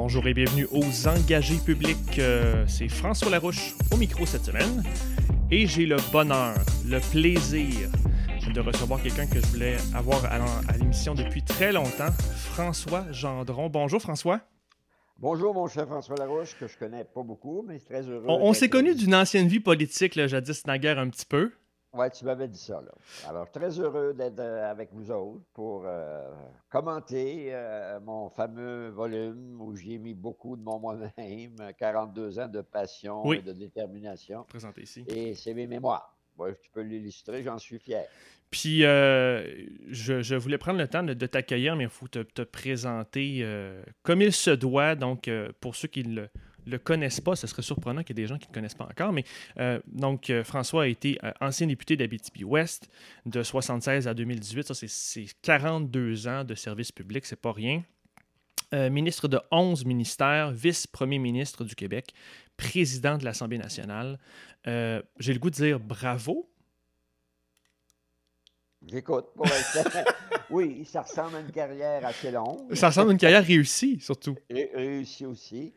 Bonjour et bienvenue aux engagés publics. Euh, c'est François Larouche au micro cette semaine. Et j'ai le bonheur, le plaisir de recevoir quelqu'un que je voulais avoir à, l'émission depuis très longtemps, François Gendron. Bonjour François. Bonjour, mon cher François Larouche, que je connais pas beaucoup, mais très heureux. On, s'est connu d'une ancienne vie politique, là, jadis naguère un petit peu. Oui, tu m'avais dit ça. Là. Alors, très heureux d'être euh, avec vous autres pour euh, commenter euh, mon fameux volume où j'ai mis beaucoup de mon moi-même, 42 ans de passion et de détermination. Présenté ici. Et c'est mes mémoires. Ouais, tu peux l'illustrer, j'en suis fier. Puis, euh, je, voulais prendre le temps de, t'accueillir, mais il faut te, présenter euh, comme il se doit. Donc, euh, pour ceux qui ne le, connaissent pas, ce serait surprenant qu'il y ait des gens qui ne le connaissent pas encore. Mais donc, François a été ancien député d'Abitibi-Ouest de 76 à 2018. Ça, c'est 42 ans de service public, c'est pas rien. ministre de 11 ministères, vice-premier ministre du Québec, président de l'Assemblée nationale. J'ai le goût de dire bravo J'écoute. oui, ça ressemble à une carrière assez longue. Ça ressemble à une carrière réussie, surtout. réussie aussi.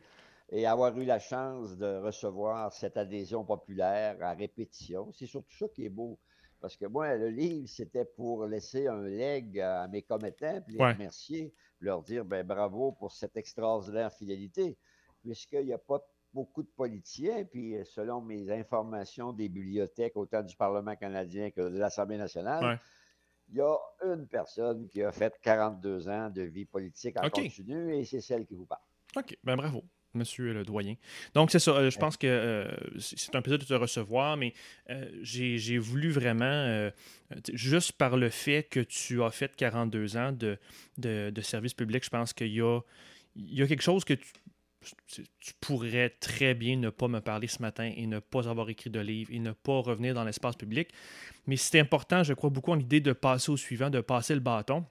Et avoir eu la chance de recevoir cette adhésion populaire à répétition, c'est surtout ça qui est beau. Parce que moi, le livre, c'était pour laisser un leg à mes commettants, puis les remercier, leur dire ben, bravo pour cette extraordinaire fidélité, puisqu'il n'y a pas beaucoup de politiciens, puis selon mes informations des bibliothèques, autant du Parlement canadien que de l'Assemblée nationale, il y a une personne qui a fait 42 ans de vie politique en continu et c'est celle qui vous parle. OK, ben bravo. Monsieur le doyen. Donc, c'est ça. Euh, je pense que euh, c'est un plaisir de te recevoir, mais euh, j'ai voulu vraiment, juste par le fait que tu as fait 42 ans de, de, service public, je pense qu'il y a, il y a quelque chose que tu, tu pourrais très bien ne pas me parler ce matin et ne pas avoir écrit de livre et ne pas revenir dans l'espace public. Mais c'est important, je crois beaucoup en l'idée de passer au suivant, de passer le bâton.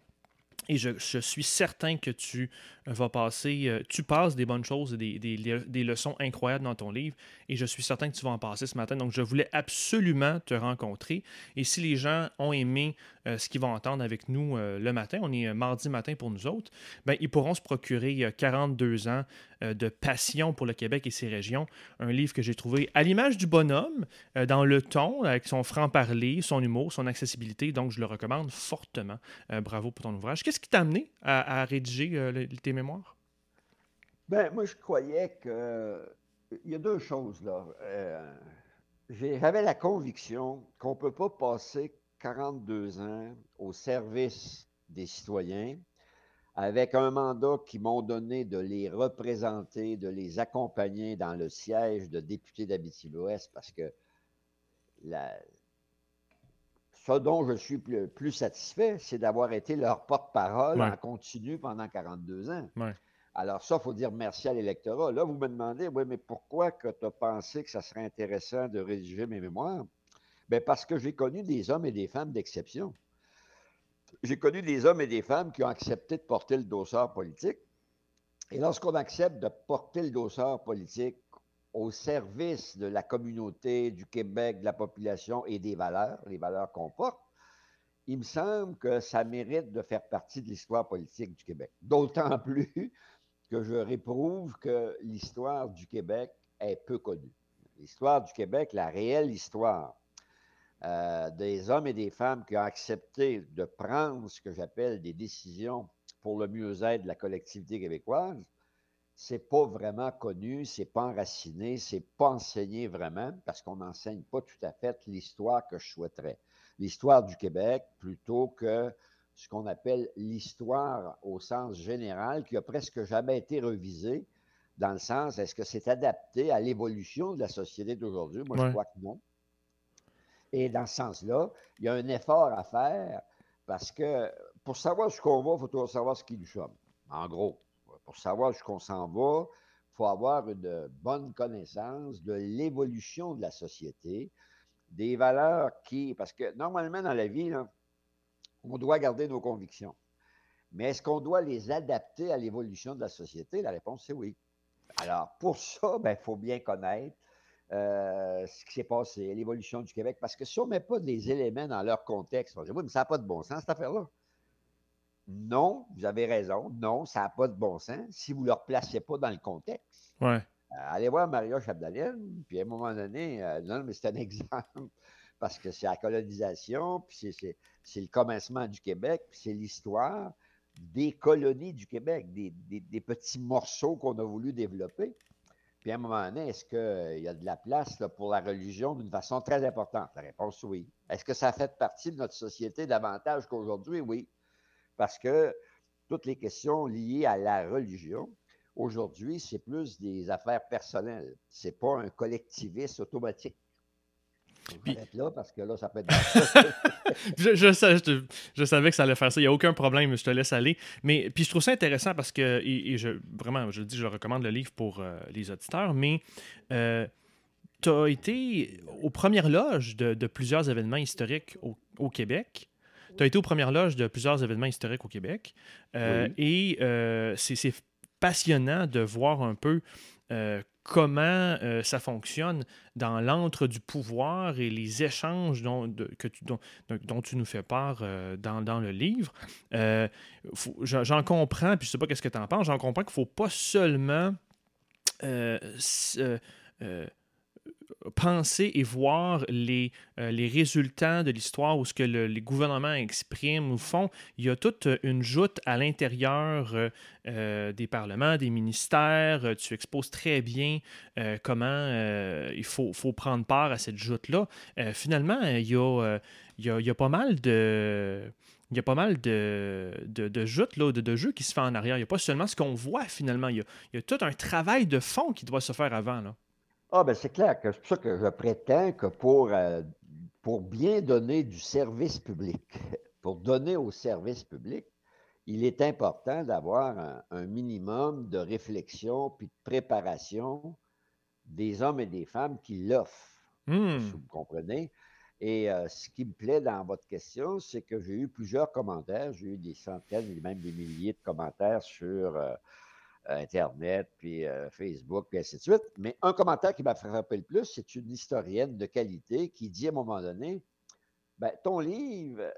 Et je, suis certain que tu vas passer, euh, tu passes des bonnes choses, des, des, leçons incroyables dans ton livre, et je suis certain que tu vas en passer ce matin. Donc, je voulais absolument te rencontrer. Et si les gens ont aimé euh, ce qu'ils vont entendre avec nous euh, le matin, on est mardi matin pour nous autres, ben, ils pourront se procurer 42 ans de passion pour le Québec et ses régions. Un livre que j'ai trouvé à l'image du bonhomme, dans le ton, avec son franc-parler, son humour, son accessibilité. Donc, je le recommande fortement. bravo pour ton ouvrage. Qu'est-ce qui t'a amené à, rédiger tes mémoires? Ben, moi, je croyais que. Il y a deux choses, là. Euh, j'avais la conviction qu'on ne peut pas passer 42 ans au service des citoyens avec un mandat qui m'ont donné de les représenter, de les accompagner dans le siège de député d'Abitibi-Ouest, parce que la, ce dont je suis plus, satisfait, c'est d'avoir été leur porte-parole en continu pendant 42 ans. Alors ça, il faut dire merci à l'électorat. Là, vous me demandez, oui, mais pourquoi que tu as pensé que ça serait intéressant de rédiger mes mémoires? Bien, parce que j'ai connu des hommes et des femmes d'exception. J'ai connu des hommes et des femmes qui ont accepté de porter le dossard politique. Et lorsqu'on accepte de porter le dossard politique au service de la communauté, du Québec, de la population et des valeurs, les valeurs qu'on porte, il me semble que ça mérite de faire partie de l'histoire politique du Québec. D'autant plus que je réprouve que l'histoire du Québec est peu connue. L'histoire du Québec, la réelle histoire euh, des hommes et des femmes qui ont accepté de prendre ce que j'appelle des décisions pour le mieux-être de la collectivité québécoise, c'est pas vraiment connu, c'est pas enraciné, c'est pas enseigné vraiment, parce qu'on n'enseigne pas tout à fait l'histoire que je souhaiterais. L'histoire du Québec plutôt que ce qu'on appelle l'histoire au sens général, qui a presque jamais été revisée, dans le sens, est-ce que c'est adapté à l'évolution de la société d'aujourd'hui? Moi, je crois que non. Et dans ce sens-là, il y a un effort à faire parce que pour savoir ce qu'on va, il faut toujours savoir ce qui nous sommes. En gros, pour savoir ce qu'on s'en va, il faut avoir une bonne connaissance de l'évolution de la société, des valeurs qui. Parce que normalement, dans la vie, on doit garder nos convictions. Mais est-ce qu'on doit les adapter à l'évolution de la société? La réponse, c'est oui. Alors, pour ça, il ben, faut bien connaître euh, ce qui s'est passé, l'évolution du Québec, parce que si on ne met pas des éléments dans leur contexte, on dire, oui, mais ça n'a pas de bon sens, cette affaire-là. non, vous avez raison, non, ça n'a pas de bon sens si vous ne le replacez pas dans le contexte. Ouais. Euh, allez voir Maria Chapdelaine, puis à un moment donné, euh, non, mais c'est un exemple, parce que c'est la colonisation, puis c'est le commencement du Québec, puis c'est l'histoire des colonies du Québec, des, des petits morceaux qu'on a voulu développer. Puis à un moment donné, est-ce qu'il y a de la place pour la religion d'une façon très importante? La réponse, oui. Est-ce que ça fait partie de notre société davantage qu'aujourd'hui? Oui. Parce que toutes les questions liées à la religion, aujourd'hui, c'est plus des affaires personnelles. Ce n'est pas un collectivisme automatique. Puis... là parce que là, ça peut être. je, je, savais que ça allait faire ça. Il n'y a aucun problème, je te laisse aller. Mais puis je trouve ça intéressant parce que, et, je, vraiment, je dis, je recommande le livre pour euh, les auditeurs, mais euh, tu as été aux premières loges de, plusieurs événements historiques au, Québec. Tu as été aux premières loges de plusieurs événements historiques au Québec. Euh, et c'est passionnant de voir un peu comment euh, ça fonctionne dans l'antre du pouvoir et les échanges dont, tu, nous fais part euh, dans, le livre. Euh, j'en comprends, puis je ne sais pas qu'est-ce que tu en penses, j'en comprends qu'il ne faut pas seulement penser et voir les, euh, les résultats de l'histoire ou ce que les gouvernements expriment ou font. Il y a toute une joute à l'intérieur euh, euh, des parlements, des ministères. Tu exposes très bien comment il faut, faut, prendre part à cette joute-là. finalement, il y, a, il, y a, pas mal de il y a pas mal de, de, joutes, là, de, de, jeux qui se font en arrière. Il n'y a pas seulement ce qu'on voit finalement. Il y, a, il y, a, tout un travail de fond qui doit se faire avant. Là. Ah, ben c'est clair que c'est pour ça que je prétends que pour, euh, pour bien donner du service public, pour donner au service public, il est important d'avoir un, minimum de réflexion puis de préparation des hommes et des femmes qui l'offrent. Hmm. vous comprenez. Et euh, ce qui me plaît dans votre question, c'est que j'ai eu plusieurs commentaires. J'ai eu des centaines et même des milliers de commentaires sur euh, Internet, puis euh, Facebook, puis ainsi de suite. Mais un commentaire qui m'a frappé le plus, c'est une historienne de qualité qui dit à un moment donné, ben, ton livre,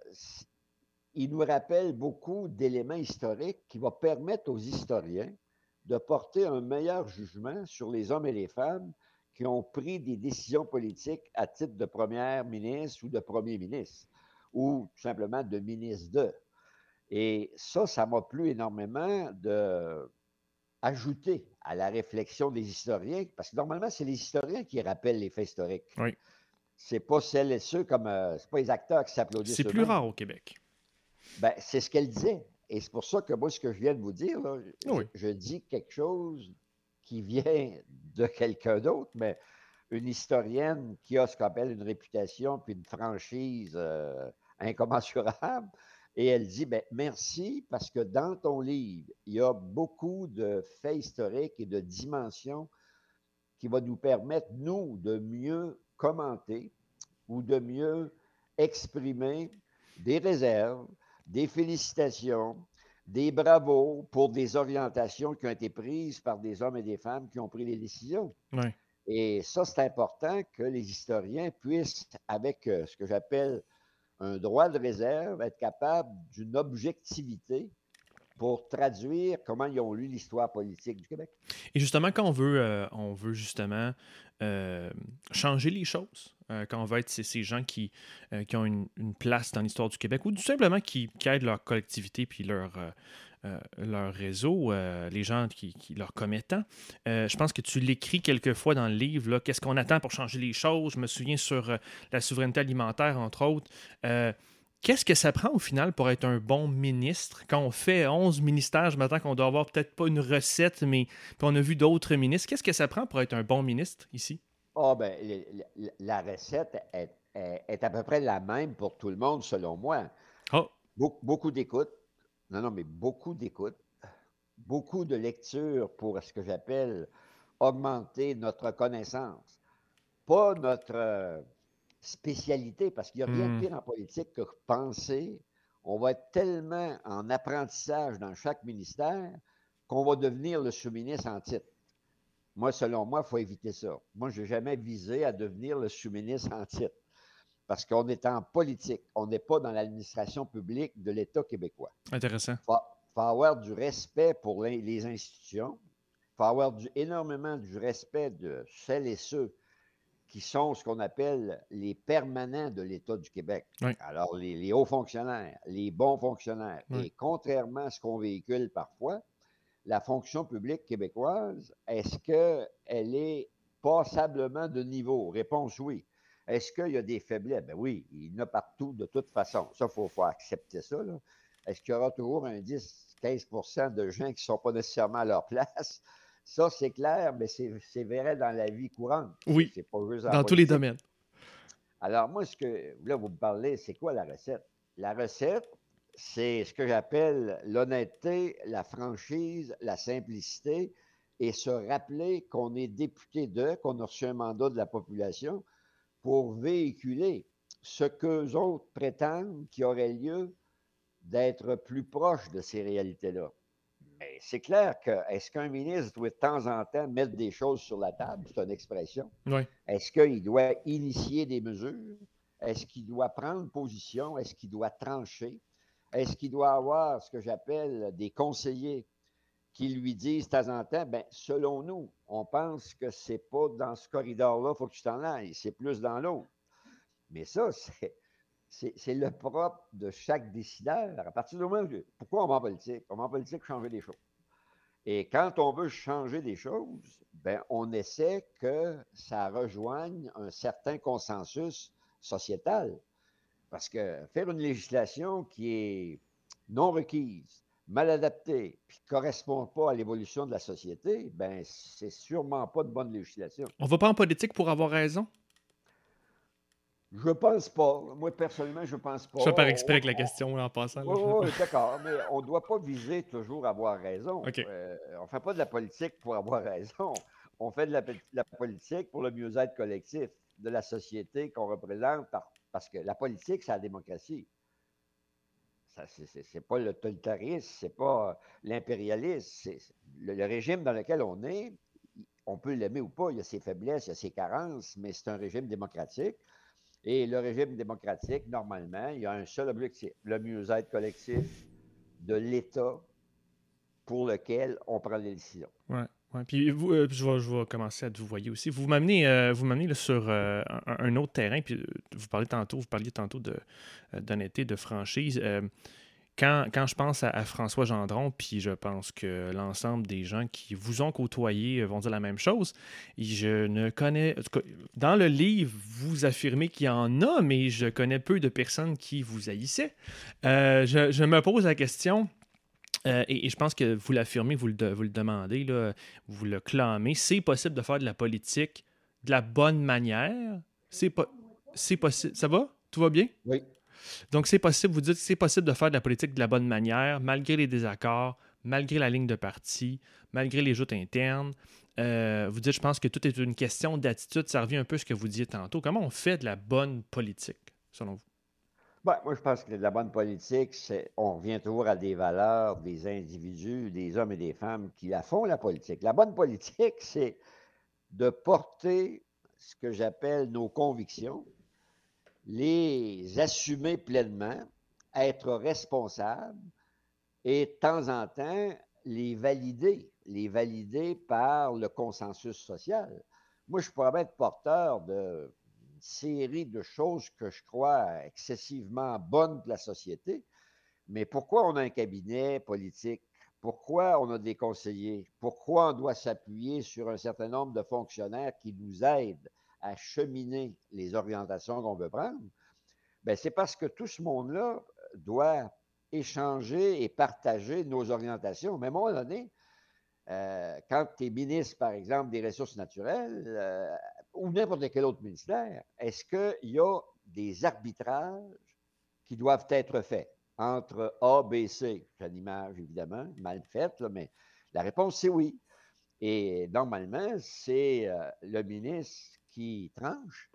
il nous rappelle beaucoup d'éléments historiques qui vont permettre aux historiens de porter un meilleur jugement sur les hommes et les femmes qui ont pris des décisions politiques à titre de première ministre ou de premier ministre, ou tout simplement de ministre de. Et ça, ça m'a plu énormément de, ajouter à la réflexion des historiens, parce que normalement, c'est les historiens qui rappellent les faits historiques. Oui. C'est pas celles et ceux comme. Euh, c'est pas les acteurs qui s'applaudissent. C'est plus rare au Québec. Ben, c'est ce qu'elle disait. Et c'est pour ça que moi, ce que je viens de vous dire, je, dis quelque chose qui vient de quelqu'un d'autre, mais une historienne qui a ce qu'on appelle une réputation puis une franchise euh, incommensurable, et elle dit ben, Merci parce que dans ton livre, il y a beaucoup de faits historiques et de dimensions qui vont nous permettre, nous, de mieux commenter ou de mieux exprimer des réserves, des félicitations, des bravos pour des orientations qui ont été prises par des hommes et des femmes qui ont pris les décisions. Et ça, c'est important que les historiens puissent, avec euh, ce que j'appelle un droit de réserve, être capable d'une objectivité pour traduire comment ils ont lu l'histoire politique du Québec. Et justement, quand on veut, euh, on veut justement euh, changer les choses, euh, quand on veut être ces, gens qui, qui ont une, place dans l'histoire du Québec ou tout simplement qui, qui aident leur collectivité puis leur, euh, leur réseau, euh, les gens qui, qui leur commettent. Euh, je pense que tu l'écris quelquefois dans le livre, qu'est-ce qu'on attend pour changer les choses? Je me souviens sur la souveraineté alimentaire, entre autres. Qu'est-ce que ça prend au final pour être un bon ministre? Quand on fait 11 ministères, je m'attends qu'on doit avoir peut-être pas une recette, mais on a vu d'autres ministres. Qu'est-ce que ça prend pour être un bon ministre ici? oh, ben, la recette est, est, à peu près la même pour tout le monde, selon moi. Oh. beaucoup d'écoute, non, non, mais beaucoup d'écoute, beaucoup de lecture pour ce que j'appelle augmenter notre connaissance. Pas notre euh, spécialité, parce qu'il n'y a rien de hmm. pire en politique que penser. On va être tellement en apprentissage dans chaque ministère qu'on va devenir le sous-ministre en titre. Moi, selon moi, il faut éviter ça. Moi, je n'ai jamais visé à devenir le sous-ministre en titre. Parce qu'on est en politique. On n'est pas dans l'administration publique de l'État québécois. Intéressant. Il faut, avoir du respect pour les, institutions. Il faut avoir énormément du respect de celles et ceux qui sont ce qu'on appelle les permanents de l'État du Québec. Alors, les, hauts fonctionnaires, les bons fonctionnaires. Et contrairement à ce qu'on véhicule parfois, la fonction publique québécoise, est-ce qu'elle est passablement de niveau? Réponse oui. Est-ce qu'il y a des faiblesses? Ben oui, il y en a partout de toute façon. Ça, il faut, accepter ça. Est-ce qu'il y aura toujours un 10-15% de gens qui ne sont pas nécessairement à leur place? Ça, c'est clair, mais c'est vrai dans la vie courante. Oui, pas dans tous les domaines. Alors, moi, ce que là, vous me parlez, c'est quoi la recette? La recette, c'est ce que j'appelle l'honnêteté, la franchise, la simplicité et se rappeler qu'on est député de, qu'on a reçu un mandat de la population pour véhiculer ce qu'eux autres prétendent qui aurait lieu d'être plus proche de ces réalités-là. Mais c'est clair que est-ce qu'un ministre doit de temps en temps mettre des choses sur la table? C'est une expression. Est-ce qu'il doit initier des mesures? Est-ce qu'il doit prendre position? Est-ce qu'il doit trancher? Est-ce qu'il doit avoir ce que j'appelle des conseillers qui lui disent de temps en temps, ben, selon nous, on pense que c'est pas dans ce corridor-là, faut que tu t'en ailles, c'est plus dans l'autre. Mais ça, c'est, le propre de chaque décideur. À partir du moment où, pourquoi on va en politique? On va en politique changer des choses. Et quand on veut changer des choses, ben, on essaie que ça rejoigne un certain consensus sociétal. Parce que faire une législation qui est non requise, mal adapté, puis ne correspond pas à l'évolution de la société, ben c'est sûrement pas de bonne législation. On va pas en politique pour avoir raison? Je pense pas. Moi, personnellement, je pense pas. Je par exprès avec la question en passant. Oui, d'accord, mais on ne doit pas viser toujours avoir raison. Euh, on ne fait pas de la politique pour avoir raison. On fait de la, politique pour le mieux-être collectif de la société qu'on représente, parce que la politique, c'est la démocratie. Ce n'est pas le totalitarisme, c'est pas l'impérialisme. Le, le, régime dans lequel on est, on peut l'aimer ou pas, il y a ses faiblesses, il y a ses carences, mais c'est un régime démocratique. Et le régime démocratique, normalement, il y a un seul objectif, le mieux-être collectif de l'État pour lequel on prend les décisions. Puis vous, euh, je, vais, commencer à vous voyer aussi. Vous m'amenez, euh, vous sur euh, un, autre terrain, puis vous parlez tantôt, vous parliez tantôt de, d'honnêteté, de franchise. Quand, quand, je pense à, François Gendron, puis je pense que l'ensemble des gens qui vous ont côtoyé vont dire la même chose, je ne connais. Dans le livre, vous affirmez qu'il y en a, mais je connais peu de personnes qui vous haïssaient. je, me pose la question euh, et, je pense que vous l'affirmez, vous le, vous le demandez, là, vous le clamez. C'est possible de faire de la politique de la bonne manière? C'est possible. Ça va? Tout va bien? Oui. Donc, c'est possible, vous dites que c'est possible de faire de la politique de la bonne manière, malgré les désaccords, malgré la ligne de parti, malgré les joutes internes. Euh, vous dites, je pense que tout est une question d'attitude. Ça revient un peu à ce que vous disiez tantôt. Comment on fait de la bonne politique, selon vous? Ben, moi, je pense que la bonne politique, c'est on revient toujours à des valeurs, des individus, des hommes et des femmes qui la font, la politique. La bonne politique, c'est de porter ce que j'appelle nos convictions, les assumer pleinement, être responsable et de temps en temps les valider, les valider par le consensus social. Moi, je pourrais être porteur de série de choses que je crois excessivement bonnes pour la société. Mais pourquoi on a un cabinet politique? Pourquoi on a des conseillers? Pourquoi on doit s'appuyer sur un certain nombre de fonctionnaires qui nous aident à cheminer les orientations qu'on veut prendre? Bien, c'est parce que tout ce monde-là doit échanger et partager nos orientations. Mais à un moment donné, euh, quand tu es ministre, par exemple, des ressources naturelles, euh, ou n'importe quel autre ministère, est-ce qu'il y a des arbitrages qui doivent être faits entre A, B, C? J'ai une image, évidemment, mal faite, mais la réponse, c'est oui. Et normalement, c'est euh, le ministre qui tranche.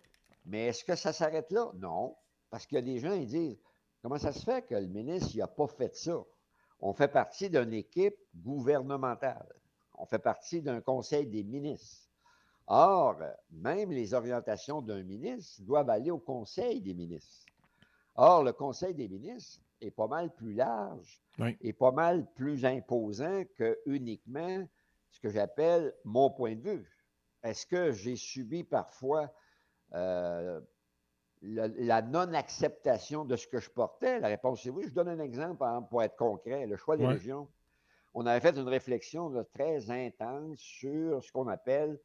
Mais est-ce que ça s'arrête là? Non. Parce a des gens qui disent comment ça se fait que le ministre n'a pas fait ça? On fait partie d'une équipe gouvernementale. On fait partie d'un conseil des ministres. Or, même les orientations d'un ministre doivent aller au Conseil des ministres. Or, le Conseil des ministres est pas mal plus large et pas mal plus imposant que uniquement ce que j'appelle mon point de vue. Est-ce que j'ai subi parfois euh, la, non-acceptation de ce que je portais? La réponse est oui. Je donne un exemple pour être concret. Le choix des régions. On avait fait une réflexion très intense sur ce qu'on appelle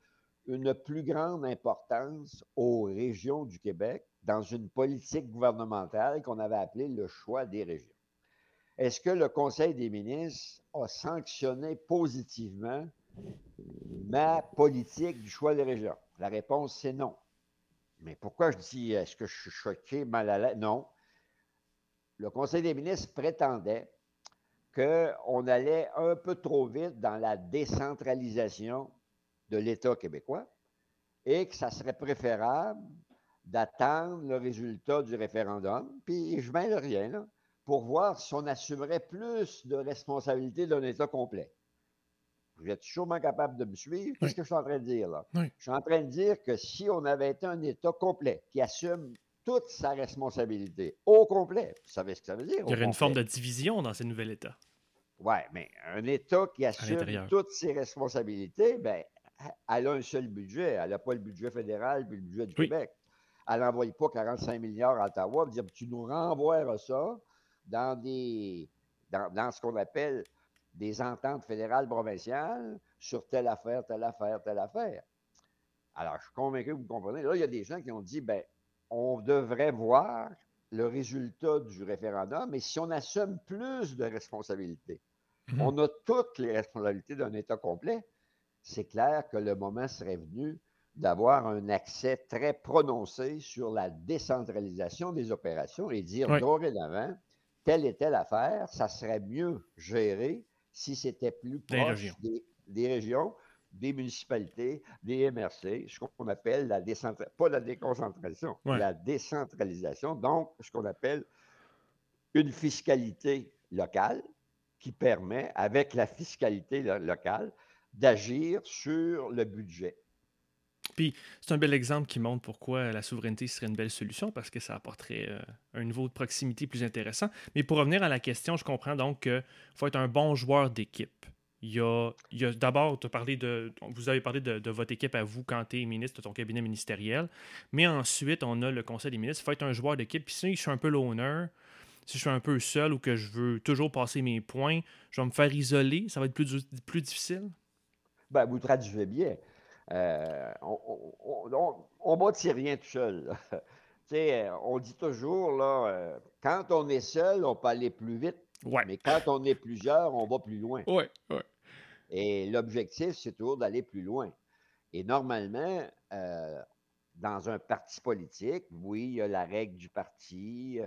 une plus grande importance aux régions du Québec dans une politique gouvernementale qu'on avait appelée le choix des régions. Est-ce que le Conseil des ministres a sanctionné positivement ma politique du choix des régions? La réponse, c'est non. Mais pourquoi je dis, est-ce que je suis choqué, mal à l'aise? Non. Le Conseil des ministres prétendait qu'on allait un peu trop vite dans la décentralisation de l'État québécois et que ça serait préférable d'attendre le résultat du référendum, puis je mets rien, là, pour voir si on assumerait plus de responsabilité d'un État complet. Vous êtes sûrement capable de me suivre. Qu'est-ce que je suis en train de dire là? Je suis en train de dire que si on avait été un État complet qui assume toute sa responsabilité au complet, vous savez ce que ça veut dire? Il y aurait une forme de division dans ce nouvel État. Oui, mais un État qui assume toutes ses responsabilités, ben, elle a un seul budget. Elle n'a pas le budget fédéral puis le budget du Québec. Elle n'envoie pas 45 milliards à Ottawa. Dire, tu nous renvoies ça dans, des, dans, ce qu'on appelle des ententes fédérales provinciales sur telle affaire, telle affaire, telle affaire. Alors, je suis convaincu que vous comprenez. Là, il y a des gens qui ont dit, ben, on devrait voir le résultat du référendum, mais si on assume plus de responsabilités, mhm. on a toutes les responsabilités d'un État complet, c'est clair que le moment serait venu d'avoir un accès très prononcé sur la décentralisation des opérations et dire dorénavant, telle et telle affaire, ça serait mieux géré si c'était plus proche des, régions, des municipalités, des MRC, ce qu'on appelle la décentralisation, pas la déconcentration, la décentralisation, donc ce qu'on appelle une fiscalité locale qui permet, avec la fiscalité locale, d'agir sur le budget. Puis c'est un bel exemple qui montre pourquoi la souveraineté serait une belle solution parce que ça apporterait euh, un niveau de proximité plus intéressant. Mais pour revenir à la question, je comprends donc qu'il faut être un bon joueur d'équipe. Il y a, d'abord, de, vous avez parlé de, votre équipe à vous quand tu es ministre de ton cabinet ministériel, mais ensuite, on a le conseil des ministres. Il faut être un joueur d'équipe. Puis si je suis un peu l'honneur, si je suis un peu seul ou que je veux toujours passer mes points, je vais me faire isoler. Ça va être plus difficile? Ben, vous traduisez bien. Euh, on, ne bâtit rien tout seul. on dit toujours, là, euh, quand on est seul, on peut aller plus vite. Mais quand on est plusieurs, on va plus loin. Et l'objectif, c'est toujours d'aller plus loin. Et normalement, euh, dans un parti politique, oui, il y a la règle du parti,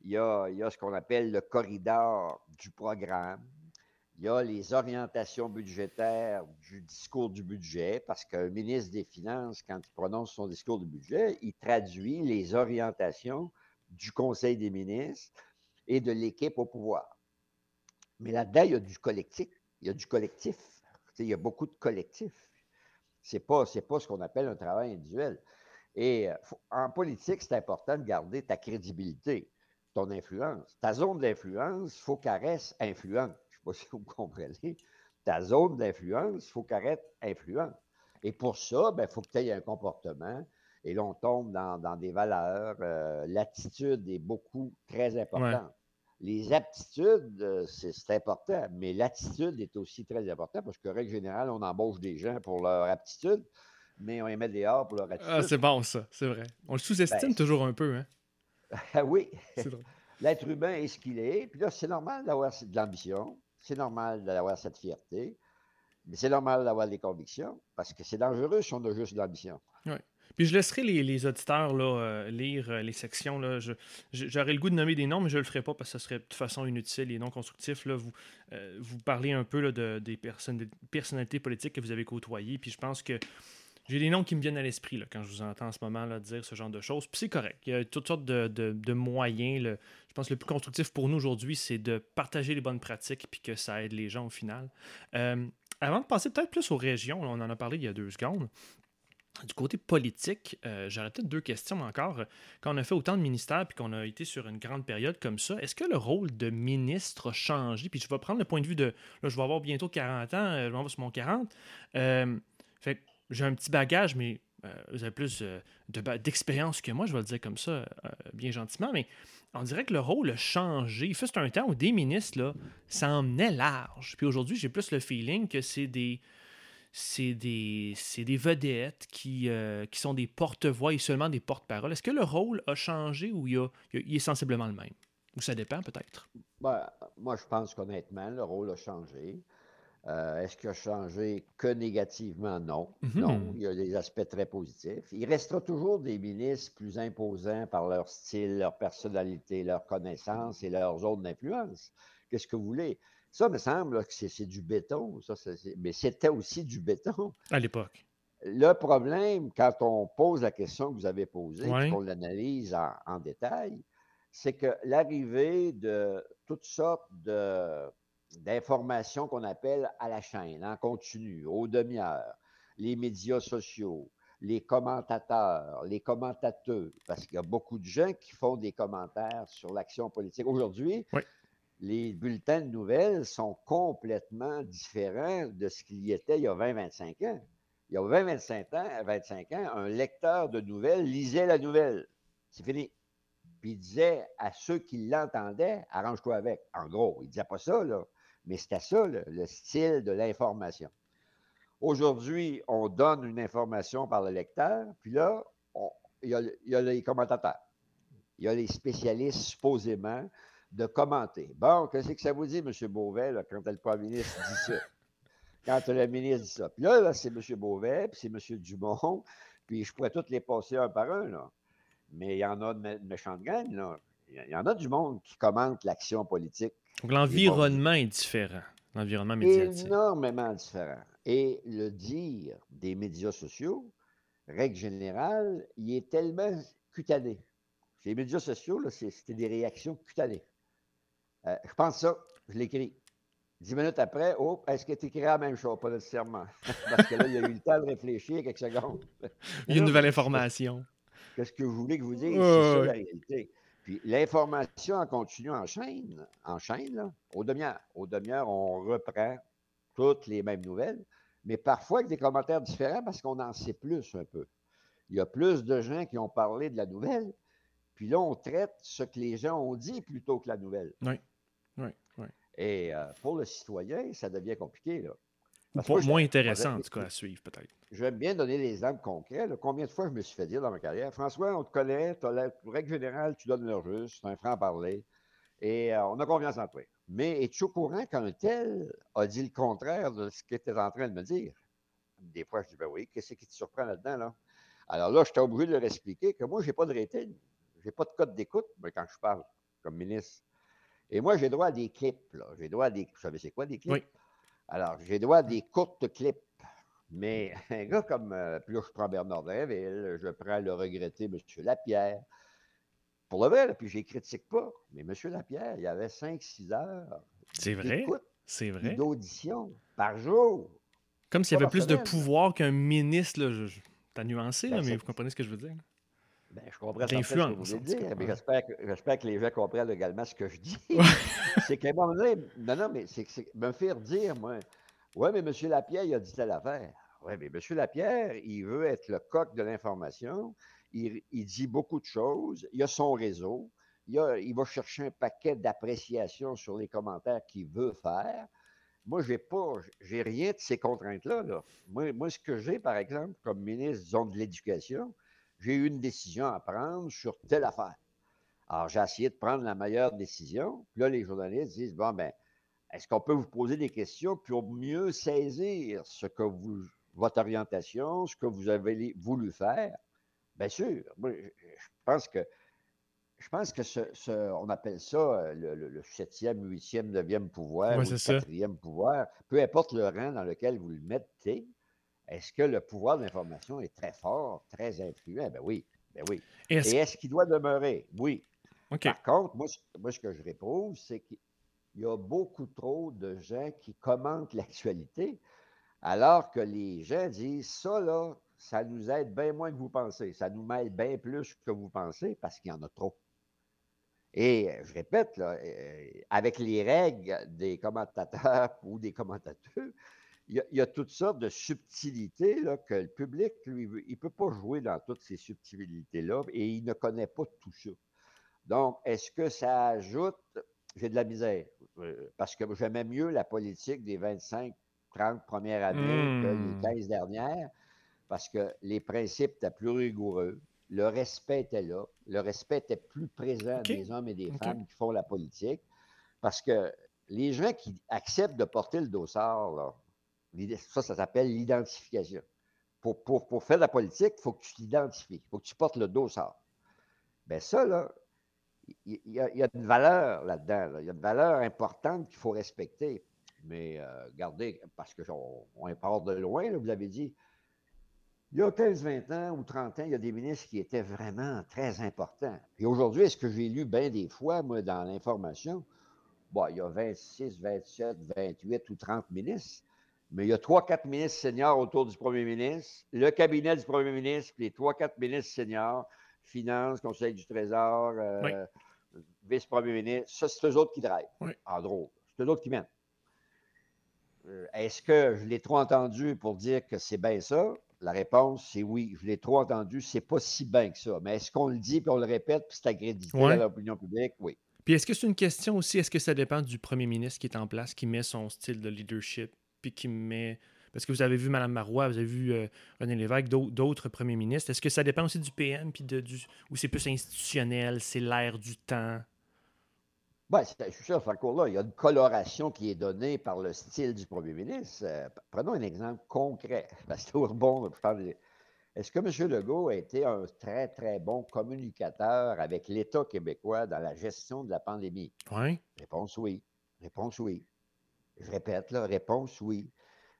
il y a, il y a ce qu'on appelle le corridor du programme, il y a les orientations budgétaires du discours du budget, parce qu'un ministre des Finances, quand il prononce son discours du budget, il traduit les orientations du Conseil des ministres et de l'équipe au pouvoir. Mais là-dedans, il y a du collectif. Il y a du collectif. il y a beaucoup de collectifs. Ce n'est pas, ce qu'on appelle un travail individuel. Et euh, en politique, c'est important de garder ta crédibilité, ton influence. Ta zone d'influence, il faut qu'elle reste influente sais pas si vous comprenez, ta zone d'influence, il faut qu'elle reste influente. Et pour ça, il ben, faut que tu aies un comportement. Et là, on tombe dans, des valeurs. Euh, l'attitude est beaucoup très importante. Les aptitudes, euh, c'est important, mais l'attitude est aussi très importante parce que, règle générale, on embauche des gens pour leur aptitude, mais on les met dehors pour leur ah, attitude. Ah, c'est bon, ça, c'est vrai. On le sous-estime ben, toujours un peu, hein? oui. L'être humain est ce qu'il est. Puis là, c'est normal d'avoir de l'ambition. C'est normal d'avoir cette fierté, mais c'est normal d'avoir des convictions parce que c'est dangereux si on a juste l'ambition. Oui. Puis je laisserai les, auditeurs euh, lire euh, les sections. Là. j'aurais le goût de nommer des noms, mais je ne le ferai pas parce que ce serait de toute façon inutile et non constructif. Vous, euh, vous parlez un peu de, des, des personnalités politiques que vous avez côtoyées. Puis je pense que j'ai des noms qui me viennent à l'esprit quand je vous entends en ce moment là, dire ce genre de choses. Puis c'est correct. Il y a toutes sortes de, moyens. je pense que le plus constructif pour nous aujourd'hui, c'est de partager les bonnes pratiques puis que ça aide les gens au final. Euh, avant de passer peut-être plus aux régions, on en a parlé il y a deux secondes. du côté politique, euh, j'aurais peut-être deux questions encore. Quand on a fait autant de ministères puis qu'on a été sur une grande période comme ça, est-ce que le rôle de ministre a changé? Puis je vais prendre le point de vue de. Là, je vais avoir bientôt 40 ans, euh, je vais sur mon 40. Euh, fait j'ai un petit bagage, mais vous avez plus d'expérience que moi, je vais le dire comme ça, bien gentiment, mais on dirait que le rôle a changé. Il fait un temps où des ministres, là, ça emmenait large. Puis aujourd'hui, j'ai plus le feeling que c'est des c'est des, des vedettes qui, euh, qui sont des porte-voix et seulement des porte-paroles. Est-ce que le rôle a changé ou il, est sensiblement le même? Ou ça dépend peut-être? Ben, moi, je pense qu'honnêtement, le rôle a changé. Euh, est-ce qu'il a changé que négativement? Non. Mm-hmm. Non, il y a des aspects très positifs. Il restera toujours des ministres plus imposants par leur style, leur personnalité, leur connaissance et leur zone d'influence. Qu'est-ce que vous voulez? Ça, me semble que c'est du béton. Ça, mais c'était aussi du béton. À l'époque. Le problème, quand on pose la question que vous avez posée, qu'on l'analyse en, détail, c'est que l'arrivée de toutes sortes d'informations qu'on appelle à la chaîne, en continu, aux demi-heures, les médias sociaux, les commentateurs, les commentateurs, parce qu'il y a beaucoup de gens qui font des commentaires sur l'action politique. Aujourd'hui, les bulletins de nouvelles sont complètement différents de ce qu'il y était il y a 20-25 ans. Il y a 20-25 ans, 25 ans, un lecteur de nouvelles lisait la nouvelle. C'est fini. Puis il disait à ceux qui l'entendaient, arrange-toi avec. En gros, il ne disait pas ça, là, mais c'était ça, le style de l'information. Aujourd'hui, on donne une information par le lecteur, puis là, il, y a, les commentateurs. Il y a les spécialistes, supposément, de commenter. Bon, qu'est-ce que ça vous dit, M. Beauvais, quand le premier ministre dit ça? Quand le ministre dit ça. Puis là, c'est M. Beauvais, puis c'est M. Dumont, puis je pourrais tous les passer un par un, là. Mais il y en a de méchantes gangs, là. Il y en a du monde qui commente l'action politique. Donc l'environnement est différent, l'environnement médiatique. Énormément différent. Et le dire des médias sociaux, règle générale, il est tellement cutané. Les médias sociaux, c'était des réactions cutanées. Euh, je pense ça, je l'écris. Dix minutes après, oh, est-ce que tu écris la même chose? Pas nécessairement. Parce que là, il y a eu le temps de réfléchir quelques secondes. Il y a une nouvelle information. Qu'est-ce que je voulais que vous disiez? c'est ça la réalité. Puis l'information en continu en chaîne, en chaîne, là, au demi-heure. Au demi-heure, on reprend toutes les mêmes nouvelles, mais parfois avec des commentaires différents parce qu'on en sait plus un peu. Il y a plus de gens qui ont parlé de la nouvelle, puis là, on traite ce que les gens ont dit plutôt que la nouvelle. Oui. Oui, oui. Et euh, pour le citoyen, ça devient compliqué. Là. Moins intéressant, en tout cas, à suivre, peut-être. J'aime bien donner des exemples concrets. Combien de fois je me suis fait dire dans ma carrière, François, on te connaît, tu as la règle générale, tu donnes l'heure juste, c'est un franc-parler, et euh, on a confiance en toi. Mais es-tu au courant qu'un tel a dit le contraire de ce qu'il était en train de me dire? Des fois, je dis, ben oui, qu'est-ce qui te surprend là-dedans, là? Alors là, je suis obligé de leur expliquer que moi, je n'ai pas de rating, je n'ai pas de code d'écoute quand je parle comme ministre. Et moi, j'ai droit à des clips. J'ai droit à des. Vous savez, c'est quoi des clips? Oui. Alors, j'ai droit à des courtes clips. Mais un gars comme. Euh, puis là, je prends Bernard Drinville, je prends le regretté M. Lapierre. Pour le vrai, puis je les critique pas. Mais M. Lapierre, il y avait 5-6 heures. C'est vrai? C'est vrai? D'audition par jour. Comme s'il y avait plus de pouvoir qu'un ministre. Là, T'as nuancé, ben, mais vous comprenez ce que je veux dire? Ben, je comprends ce que vous voulez dire, mais j'espère que, les gens comprennent également ce que je dis. c'est qu'à un moment donné, non, non, mais c'est me faire dire, moi, ouais, mais M. Lapierre, il a dit telle affaire. Oui, mais M. Lapierre, il veut être le coq de l'information. Il, dit beaucoup de choses. Il a son réseau. Il, il va chercher un paquet d'appréciations sur les commentaires qu'il veut faire. Moi, je n'ai pas, j'ai rien de ces contraintes-là. Là. Moi, moi, ce que j'ai, par exemple, comme ministre, disons, de l'Éducation, j'ai eu une décision à prendre sur telle affaire. Alors, j'ai essayé de prendre la meilleure décision. Puis là, les journalistes disent Bon, ben, est-ce qu'on peut vous poser des questions pour mieux saisir ce que vous, votre orientation, ce que vous avez voulu faire? Bien sûr. je pense que je pense que ce, on appelle ça euh, le, septième, huitième, neuvième pouvoir, ou le quatrième pouvoir, peu importe le rang dans lequel vous le mettez, est-ce que le pouvoir de l'information est très fort, très influent? Ben oui. Ben oui. Et est-ce qu'il doit demeurer? Oui. Par contre, moi, ce que je réprouve, c'est qu'il y a beaucoup trop de gens qui commentent l'actualité, alors que les gens disent ça, là, ça nous aide bien moins que vous pensez. Ça nous mêle bien plus que vous pensez parce qu'il y en a trop. Et je répète, là, avec les règles des commentateurs ou des commentateurs, il y, a, toutes sortes de subtilités là, que le public, lui, il ne peut pas jouer dans toutes ces subtilités-là et il ne connaît pas tout ça. Donc, est-ce que ça ajoute, j'ai de la misère, euh, parce que j'aimais mieux la politique des 25, 30 premières années que les 15 hmm. dernières, parce que les principes étaient plus rigoureux, le respect était là, le respect était plus présent des hommes et des femmes qui font la politique, parce que les gens qui acceptent de porter le dossard, là, ça, ça s'appelle l'identification. Pour, pour, faire de la politique, il faut que tu t'identifies, il faut que tu portes le dossard. Bien, ça, là, il y, a une valeur là-dedans. Il y a une valeur importante qu'il faut respecter. Mais euh, regardez, parce qu'on on part de loin, vous l'avez dit, il y a 15, 20 ans ou 30 ans, il y a des ministres qui étaient vraiment très importants. Et aujourd'hui, est-ce que j'ai lu bien des fois, moi, dans l'information? Bon, il y a 26, 27, 28 ou 30 ministres, mais il y a 3-4 ministres seniors autour du premier ministre, le cabinet du premier ministre, puis les 3-4 ministres seniors Finances, Conseil du Trésor, euh, vice-premier ministre. Ça, c'est eux autres qui drivent, en gros. C'est eux autres qui mènent. Euh, est-ce que je l'ai trop entendu pour dire que c'est bien ça? La réponse, c'est oui. Je l'ai trop entendu. C'est pas si bien que ça. Mais est-ce qu'on le dit puis on le répète puis c'est accrédité à l'opinion publique? Oui. Puis est-ce que c'est une question aussi, est-ce que ça dépend du premier ministre qui est en place, qui met son style de leadership, puis qui met parce que vous avez vu Mme Marois, vous avez vu euh, René Lévesque, d'autres premiers ministres. Est-ce que ça dépend aussi du PM, puis de, du, ou c'est plus institutionnel, c'est l'air du temps? Oui, je suis sûr, là, il y a une coloration qui est donnée par le style du premier ministre. Euh, prenons un exemple concret. Bon Est-ce que M. Legault a été un très, très bon communicateur avec l'État québécois dans la gestion de la pandémie? Oui. Réponse oui. Réponse oui. Je répète, là, réponse oui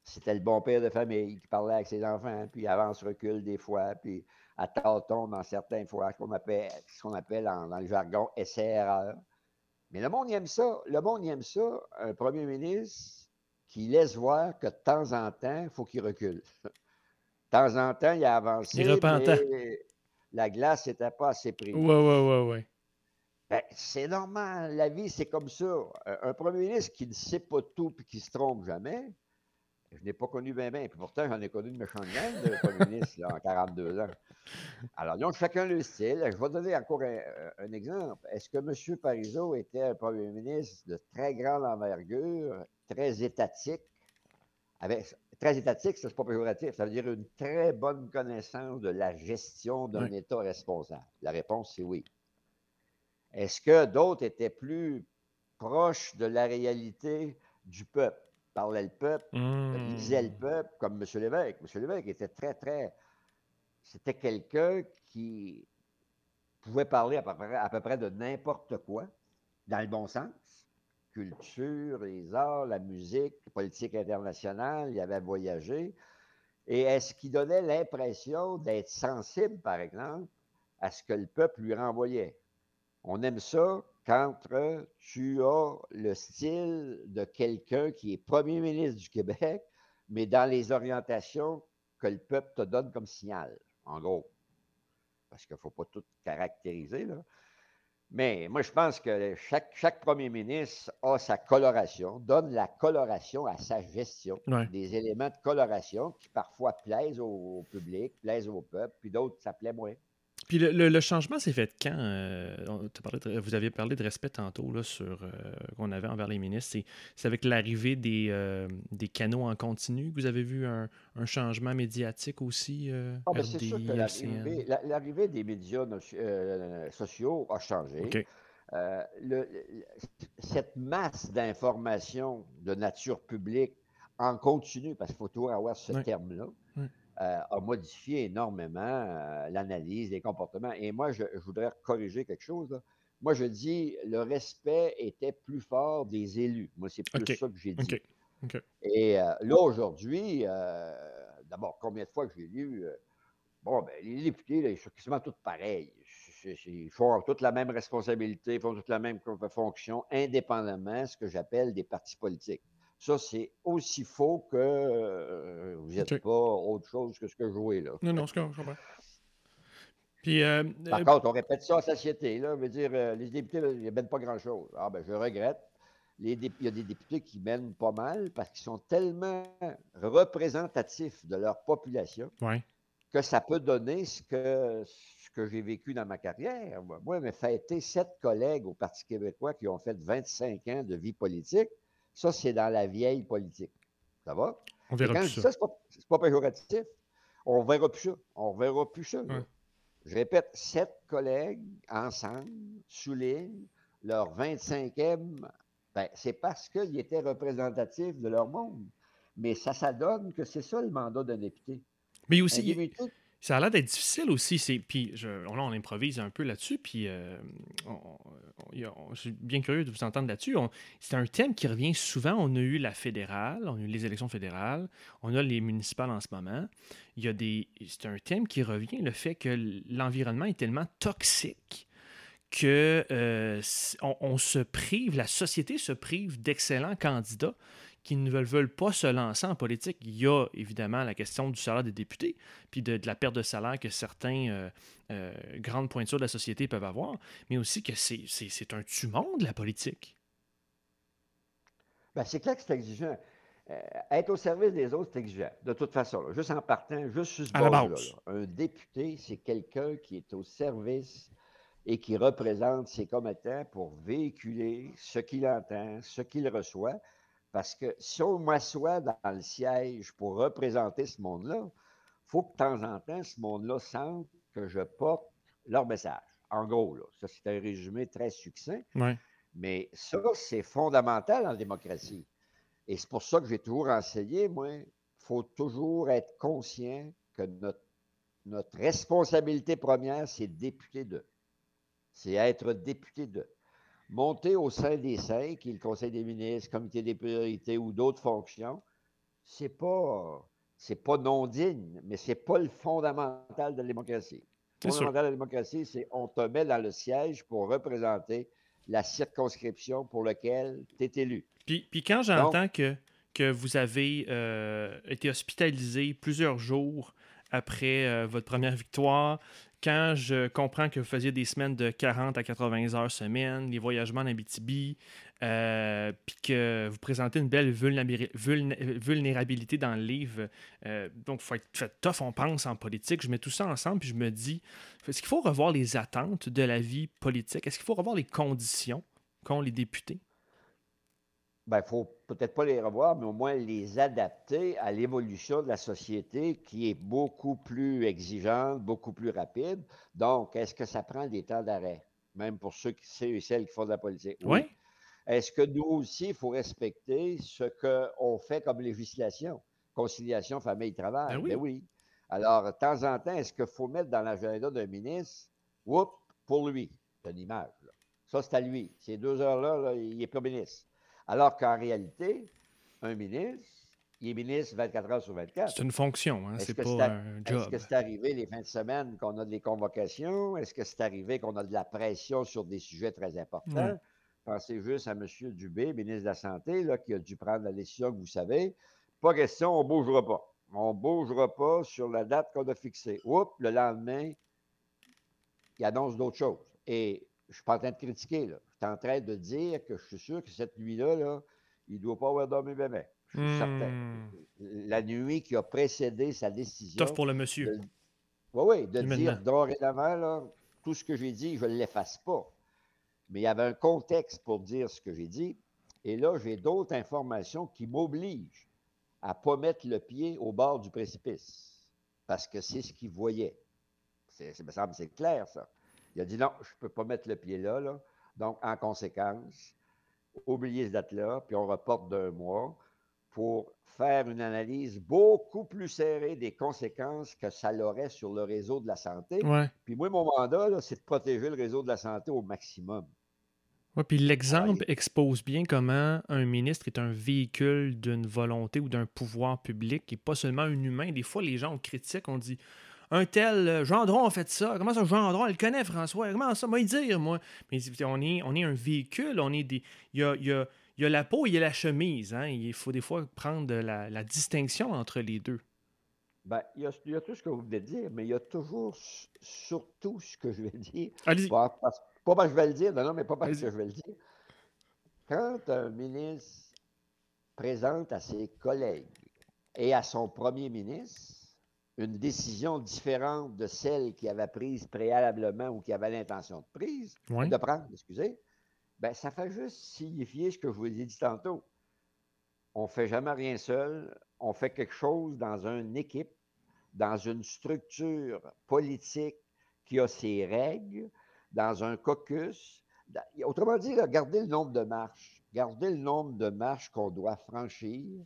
c'était le bon père de famille qui parlait avec ses enfants, puis avance-recule des fois, puis à tâtons dans certaines fois, ce qu'on appelle, ce qu'on appelle dans le jargon essai-erreur. Mais le monde aime ça. Le monde aime ça, un premier ministre qui laisse voir que de temps en temps, il faut qu'il recule. De temps en temps, il a avancé. Il mais la glace n'était pas assez prise. Oui, oui, oui, oui. Ben, c'est normal. La vie, c'est comme ça. Un premier ministre qui ne sait pas tout et qui se trompe jamais, je n'ai pas connu bien, bien. Puis pourtant, j'en ai connu une méchante gang de communistes en 42 ans. Alors, donc, chacun le style. Je vais donner encore un, exemple. Est-ce que M. Parizeau était un premier ministre de très grande envergure, très étatique? Avec, très étatique, ce n'est pas péjoratif. Ça veut dire une très bonne connaissance de la gestion d'un État responsable. La réponse, c'est oui. Est-ce que d'autres étaient plus proches de la réalité du peuple? parlait le peuple, lisait le mmh. peuple, comme M. Lévesque. M. Lévesque était très, très. C'était quelqu'un qui pouvait parler à peu près, à peu près de n'importe quoi, dans le bon sens. Culture, les arts, la musique, politique internationale, il avait voyagé. Et est-ce qu'il donnait l'impression d'être sensible, par exemple, à ce que le peuple lui renvoyait? On aime ça quand tu as le style de quelqu'un qui est premier ministre du Québec, mais dans les orientations que le peuple te donne comme signal, en gros. Parce qu'il ne faut pas tout caractériser, là. Mais moi, je pense que chaque, chaque premier ministre a sa coloration, donne la coloration à sa gestion, des éléments de coloration qui parfois plaisent au, public, plaisent au peuple, puis d'autres, ça plaît moins. Puis le, changement s'est fait quand euh, Vous aviez parlé de respect tantôt là, sur euh, qu'on avait envers les ministres. C'est avec l'arrivée des, euh, des canaux en continu que vous avez vu un, changement médiatique aussi ah, ben, C'est sûr que l'arrivée des médias sociaux a changé. cette masse d'informations de nature publique en continu, parce qu'il faut toujours avoir ce terme-là, euh, a modifié énormément euh, l'analyse des comportements. Et moi, je, voudrais corriger quelque chose. Moi, je dis le respect était plus fort des élus. Moi, c'est plus ça que j'ai dit. Et euh, là, aujourd'hui, d'abord, combien de fois que j'ai lu, bon, ben, les députés, ils sont quasiment tous pareils. Ils font toute la même responsabilité, ils font toute la même fonction, indépendamment de ce que j'appelle des partis politiques. Ça, c'est aussi faux que euh, vous n'êtes pas autre chose que ce que je jouais là. Non, non, je comprends. Puis, euh, Par euh, contre, on répète ça en société. Là, veut dire, les députés, ils ne mènent pas grand-chose. Ah ben, je regrette. Les il y a des députés qui mènent pas mal parce qu'ils sont tellement représentatifs de leur population que ça peut donner ce que, ce que j'ai vécu dans ma carrière. Moi, j'ai fêté sept collègues au Parti québécois qui ont fait 25 ans de vie politique. Ça, c'est dans la vieille politique. Ça va? On verra plus ça. c'est pas, péjoratif. On verra plus ça. On verra plus ça. Je répète, sept collègues ensemble soulignent leur 25e. Ben, c'est parce qu'ils étaient représentatifs de leur monde. Mais ça, ça donne que c'est ça le mandat d'un député. Mais aussi, ça a l'air d'être difficile aussi. C'est, puis on, on improvise un peu là-dessus. Puis euh, je suis bien curieux de vous entendre là-dessus. c'est un thème qui revient souvent. On a eu la fédérale, on a eu les élections fédérales, on a les municipales en ce moment. Il y a des, c'est un thème qui revient, le fait que l'environnement est tellement toxique que euh, on, se prive, la société se prive d'excellents candidats qui ne veulent, pas se lancer en politique. Il y a évidemment la question du salaire des députés, puis de, la perte de salaire que certains euh, euh, grandes pointures de la société peuvent avoir, mais aussi que c'est un tumon de la politique. Ben, c'est clair que c'est exigeant. Euh, être au service des autres, c'est exigeant. De toute façon, juste en partant, juste sur ce bord là, un député, c'est quelqu'un qui est au service et qui représente ses commettants pour véhiculer ce qu'il entend, ce qu'il reçoit, parce que si on m'assoit dans le siège pour représenter ce monde-là, il faut que de temps en temps, ce monde-là sente que je porte leur message. En gros, là, ça, c'est un résumé très succinct. Mais ça, c'est fondamental en démocratie. Et c'est pour ça que j'ai toujours enseigné, moi, il faut toujours être conscient que notre, notre responsabilité première, c'est député de. C'est être député de monter au sein des cinq, qui est le Conseil des ministres, Comité des priorités ou d'autres fonctions, c'est pas c'est pas non digne, mais c'est pas le fondamental de la démocratie. Le fondamental de la démocratie, c'est on te met dans le siège pour représenter la circonscription pour laquelle tu es élu. Puis, quand j'entends que, que vous avez euh, été hospitalisé plusieurs jours après euh, votre première victoire, quand je comprends que vous faisiez des semaines de 40 à 80 heures semaine, les voyagements en Abitibi, euh, puis que vous présentez une belle vulnérabilité dans le livre, euh, donc il faut être fait tough, on pense, en politique. Je mets tout ça ensemble, puis je me dis, est-ce qu'il faut revoir les attentes de la vie politique? Est-ce qu'il faut revoir les conditions qu'ont les députés? Ben, il faut peut-être pas les revoir, mais au moins les adapter à l'évolution de la société qui est beaucoup plus exigeante, beaucoup plus rapide. Donc, est-ce que ça prend des temps d'arrêt, même pour ceux, qui, et celles qui font de la politique? Oui. Est-ce que nous aussi, il faut respecter ce qu'on fait comme législation? Conciliation famille-travail? Ben oui. Ben oui. Alors, de temps en temps, est-ce qu'il faut mettre dans l'agenda d'un ministre, oups, pour lui, c'est une image. Ça, c'est à lui. Ces deux heures-là, là, il est pas ministre. Alors qu'en réalité, un ministre, il est ministre 24 heures sur 24. C'est une fonction, hein? c'est pas un job. Est-ce que c'est arrivé les fins de semaine qu'on a des convocations? Est-ce que c'est arrivé qu'on a de la pression sur des sujets très importants? Pensez juste à M. Dubé, ministre de la Santé, là, qui a dû prendre la décision que vous savez. Pas question, on ne bougera pas. On ne bougera pas sur la date qu'on a fixée. Oups, le lendemain, il annonce d'autres choses. Et je ne suis pas en train de critiquer. Là en train de dire que je suis sûr que cette nuit-là, là, il ne doit pas avoir dormi bien. Je suis certain. Hmm. La nuit qui a précédé sa décision. Tough pour le monsieur. Oui, oui, de dire dorénavant, là, tout ce que j'ai dit, je ne l'efface pas. Mais il y avait un contexte pour dire ce que j'ai dit. Et là, j'ai d'autres informations qui m'obligent à ne pas mettre le pied au bord du précipice. Parce que c'est ce qu'il voyait. Ça me semble c'est clair, ça. Il a dit non, je ne peux pas mettre le pied là, là. Donc, en conséquence, oubliez cette date-là, puis on reporte d'un mois pour faire une analyse beaucoup plus serrée des conséquences que ça aurait sur le réseau de la santé. Puis moi, mon mandat, c'est de protéger le réseau de la santé au maximum. Oui, puis l'exemple expose bien comment un ministre est un véhicule d'une volonté ou d'un pouvoir public et pas seulement un humain. Des fois, les gens critiquent, on dit un tel euh, Gendron a fait ça. Comment ça, Gendron, elle connaît François? Comment ça, moi, dire, moi? Mais on est, on est un véhicule, on est des. Il y a, il y a la peau et il y a la chemise. Hein? Il faut des fois prendre la, distinction entre les deux. Ben, il, y a, tout ce que vous venez de dire, mais il y a toujours surtout ce que je vais dire. Allez-y. Pas, parce que je vais le dire, non, non, mais pas parce que je vais le dire. Quand un ministre présente à ses collègues et à son premier ministre une décision différente de celle qu'il avait prise préalablement ou qu'il avait l'intention de prise, de prendre, excusez, ben, ça fait juste signifier ce que je vous ai dit tantôt. On ne fait jamais rien seul, on fait quelque chose dans une équipe, dans une structure politique qui a ses règles, dans un caucus. Autrement dit, regardez le nombre de marches, gardez le nombre de marches qu'on doit franchir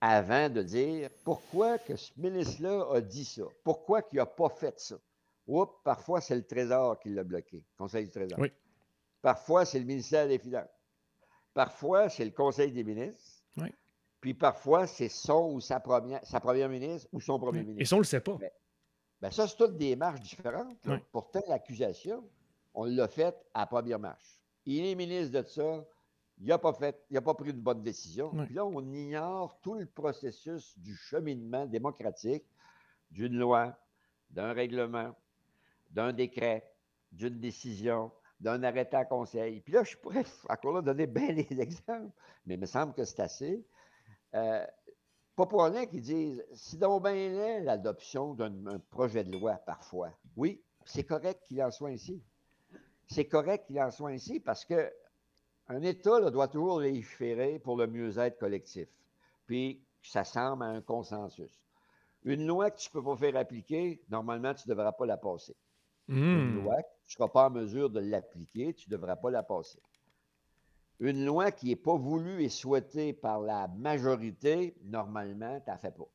avant de dire pourquoi que ce ministre-là a dit ça, pourquoi qu'il n'a pas fait ça? Oups, parfois c'est le Trésor qui l'a bloqué, Conseil du Trésor. Oui. Parfois, c'est le ministère des Finances. Parfois, c'est le Conseil des ministres. Puis parfois, c'est son ou sa première, sa première ministre ou son premier ministre. Et ça, on ne le sait pas. Ben, ça, c'est toutes des marches différentes. Pourtant, l'accusation, on l'a faite à la première marche. Il est ministre de ça, il n'a pas fait, il n'a pas pris une bonne décision. Puis là, on ignore tout le processus du cheminement démocratique d'une loi, d'un règlement, d'un décret, d'une décision, d'un arrêté à conseil. Puis là, je pourrais encore là donner bien des exemples, mais il me semble que c'est assez. Euh, pas pour rien qu'ils disent, si donc bien est l'adoption d'un projet de loi parfois, oui, c'est correct qu'il en soit ainsi. C'est correct qu'il en soit ainsi parce que un État doit toujours légiférer pour le mieux-être collectif. Puis, ça semble à un consensus. Une loi que tu ne peux pas faire appliquer, normalement, tu ne devras pas la passer. Une hmm. loi tu ne seras pas en mesure de l'appliquer, tu ne devras pas la passer. Une loi qui n'est pas voulue et souhaitée par la majorité, normalement, tu n'as fait pas.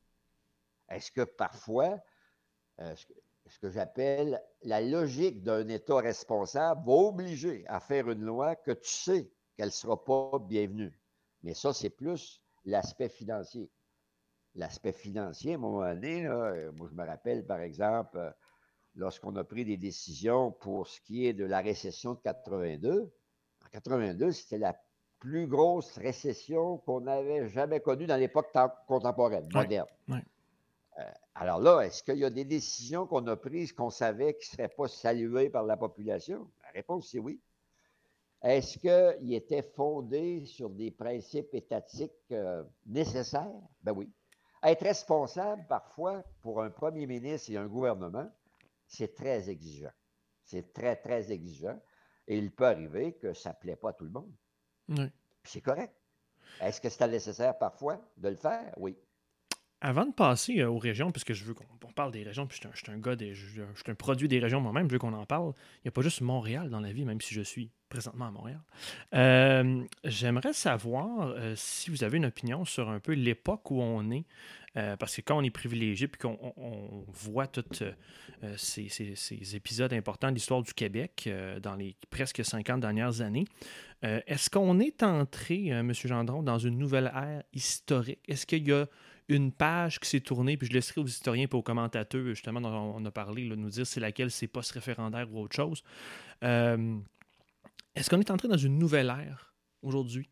Est-ce que parfois, euh, ce que, j'appelle la logique d'un État responsable va obliger à faire une loi que tu sais qu'elle ne sera pas bienvenue? Mais ça, c'est plus l'aspect financier. L'aspect financier, à un moment donné, euh, moi, je me rappelle, par exemple, euh, lorsqu'on a pris des décisions pour ce qui est de la récession de 82. En 82, c'était la plus grosse récession qu'on n'avait jamais connue dans l'époque contemporaine, moderne. Euh, alors là, est-ce qu'il y a des décisions qu'on a prises qu'on savait qui ne seraient pas saluées par la population? La réponse, c'est oui. Est-ce qu'il était fondé sur des principes étatiques euh, nécessaires? Ben oui. Être responsable, parfois, pour un premier ministre et un gouvernement, c'est très exigeant. C'est très, très exigeant. Et il peut arriver que ça ne plaît pas à tout le monde. Oui. c'est correct. Est-ce que c'est nécessaire parfois de le faire? Oui. Avant de passer euh, aux régions, puisque je veux qu'on parle des régions, puis je suis un, gars, des, je, suis un produit des régions moi-même, je veux qu'on en parle. Il n'y a pas juste Montréal dans la vie, même si je suis présentement à Montréal. Euh, j'aimerais savoir euh, si vous avez une opinion sur un peu l'époque où on est, parce que quand on est privilégié, puis qu'on voit tous ces, ces, épisodes importants de l'histoire du Québec dans les presque 50 dernières années, est-ce qu'on est entré, M. Gendron, dans une nouvelle ère historique? Est-ce qu'il y a une page qui s'est tournée, puis je laisserai aux historiens et aux commentateurs, justement, dont on a parlé, de nous dire c'est laquelle c'est post-référendaire ou autre chose. Euh, est-ce qu'on est entré dans une nouvelle ère aujourd'hui?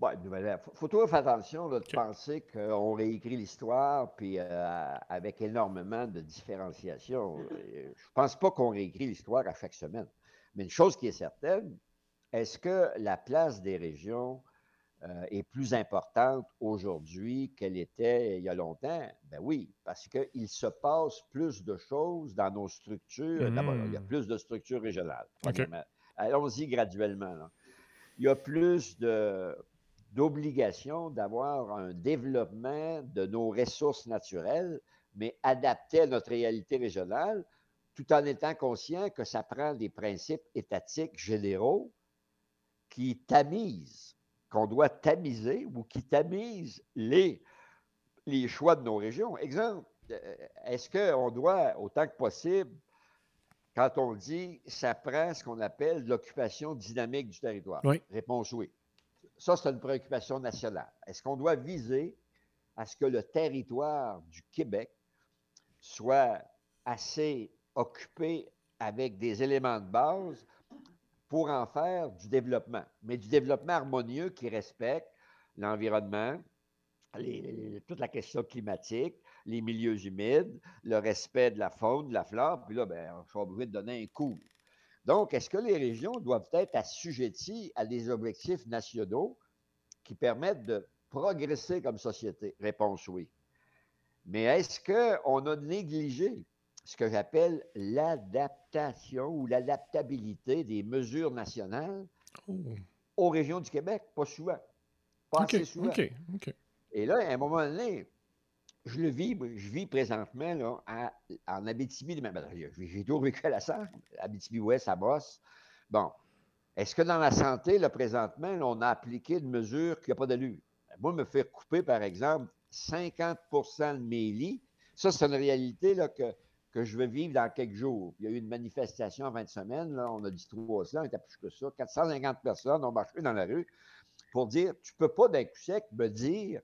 Oui, une nouvelle ère. Il faut toujours faire attention de penser qu'on réécrit l'histoire, puis euh, avec énormément de différenciation. Je ne pense pas qu'on réécrit l'histoire à chaque semaine. Mais une chose qui est certaine, est-ce que la place des régions euh, est plus importante aujourd'hui qu'elle était il y a longtemps? Ben oui, parce qu'il se passe plus de choses dans nos structures. D'abord, il y a hmm. plus de structures régionales. Allons-y graduellement. Il y a plus d'obligations d'avoir un développement de nos ressources naturelles, mais adapté à notre réalité régionale, tout en étant conscient que ça prend des principes étatiques généraux qui tamisent qu'on doit tamiser ou qui tamise les, les choix de nos régions. Exemple, euh, est-ce qu'on doit, autant que possible, quand on dit ça prend ce qu'on appelle l'occupation dynamique du territoire? Réponse oui. Ça, c'est une préoccupation nationale. Est-ce qu'on doit viser à ce que le territoire du Québec soit assez occupé avec des éléments de base pour en faire du développement, mais du développement harmonieux qui respecte l'environnement, toute la question climatique, les milieux humides, le respect de la faune, de la flore, puis là, ben, on sera obligé de donner un coup. Donc, est-ce que les régions doivent être assujetties à des objectifs nationaux qui permettent de progresser comme société? Réponse oui. Mais est-ce qu'on a négligé ce que j'appelle l'adaptation ou l'adaptabilité des mesures nationales oh. aux régions du Québec? Pas souvent. Pas assez souvent. Et là, à un moment donné, je le vis, je vis présentement là, en Abitibi. Ben, j'ai toujours vécu à la Sarre, Abitibi-Ouest, à Bosse. Bon. Est-ce que dans la santé, là, présentement, on a appliqué une mesure qui n'a pas d'allure? Ben, moi, me faire couper, par exemple, 50% de mes lits, ça, c'est une réalité là, que, que je veux vivre dans quelques jours. Il y a eu une manifestation en 20 semaines, là, on a dit trois ça, on était plus que ça. 450 personnes ont marché dans la rue pour dire tu ne peux pas d'un coup sec me dire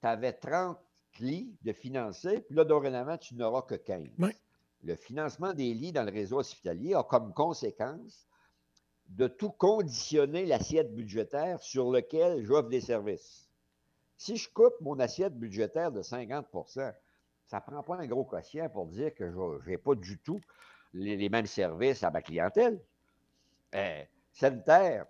tu avais 30 lits de financer, puis là, dorénavant, tu n'auras que 15. Le financement des lits dans le réseau hospitalier a comme conséquence de tout conditionner l'assiette budgétaire sur lequel j'offre des services. Si je coupe mon assiette budgétaire de 50 ça ne prend pas un gros quotient pour dire que je n'ai pas du tout les, mêmes services à ma clientèle. Euh, sanitaire,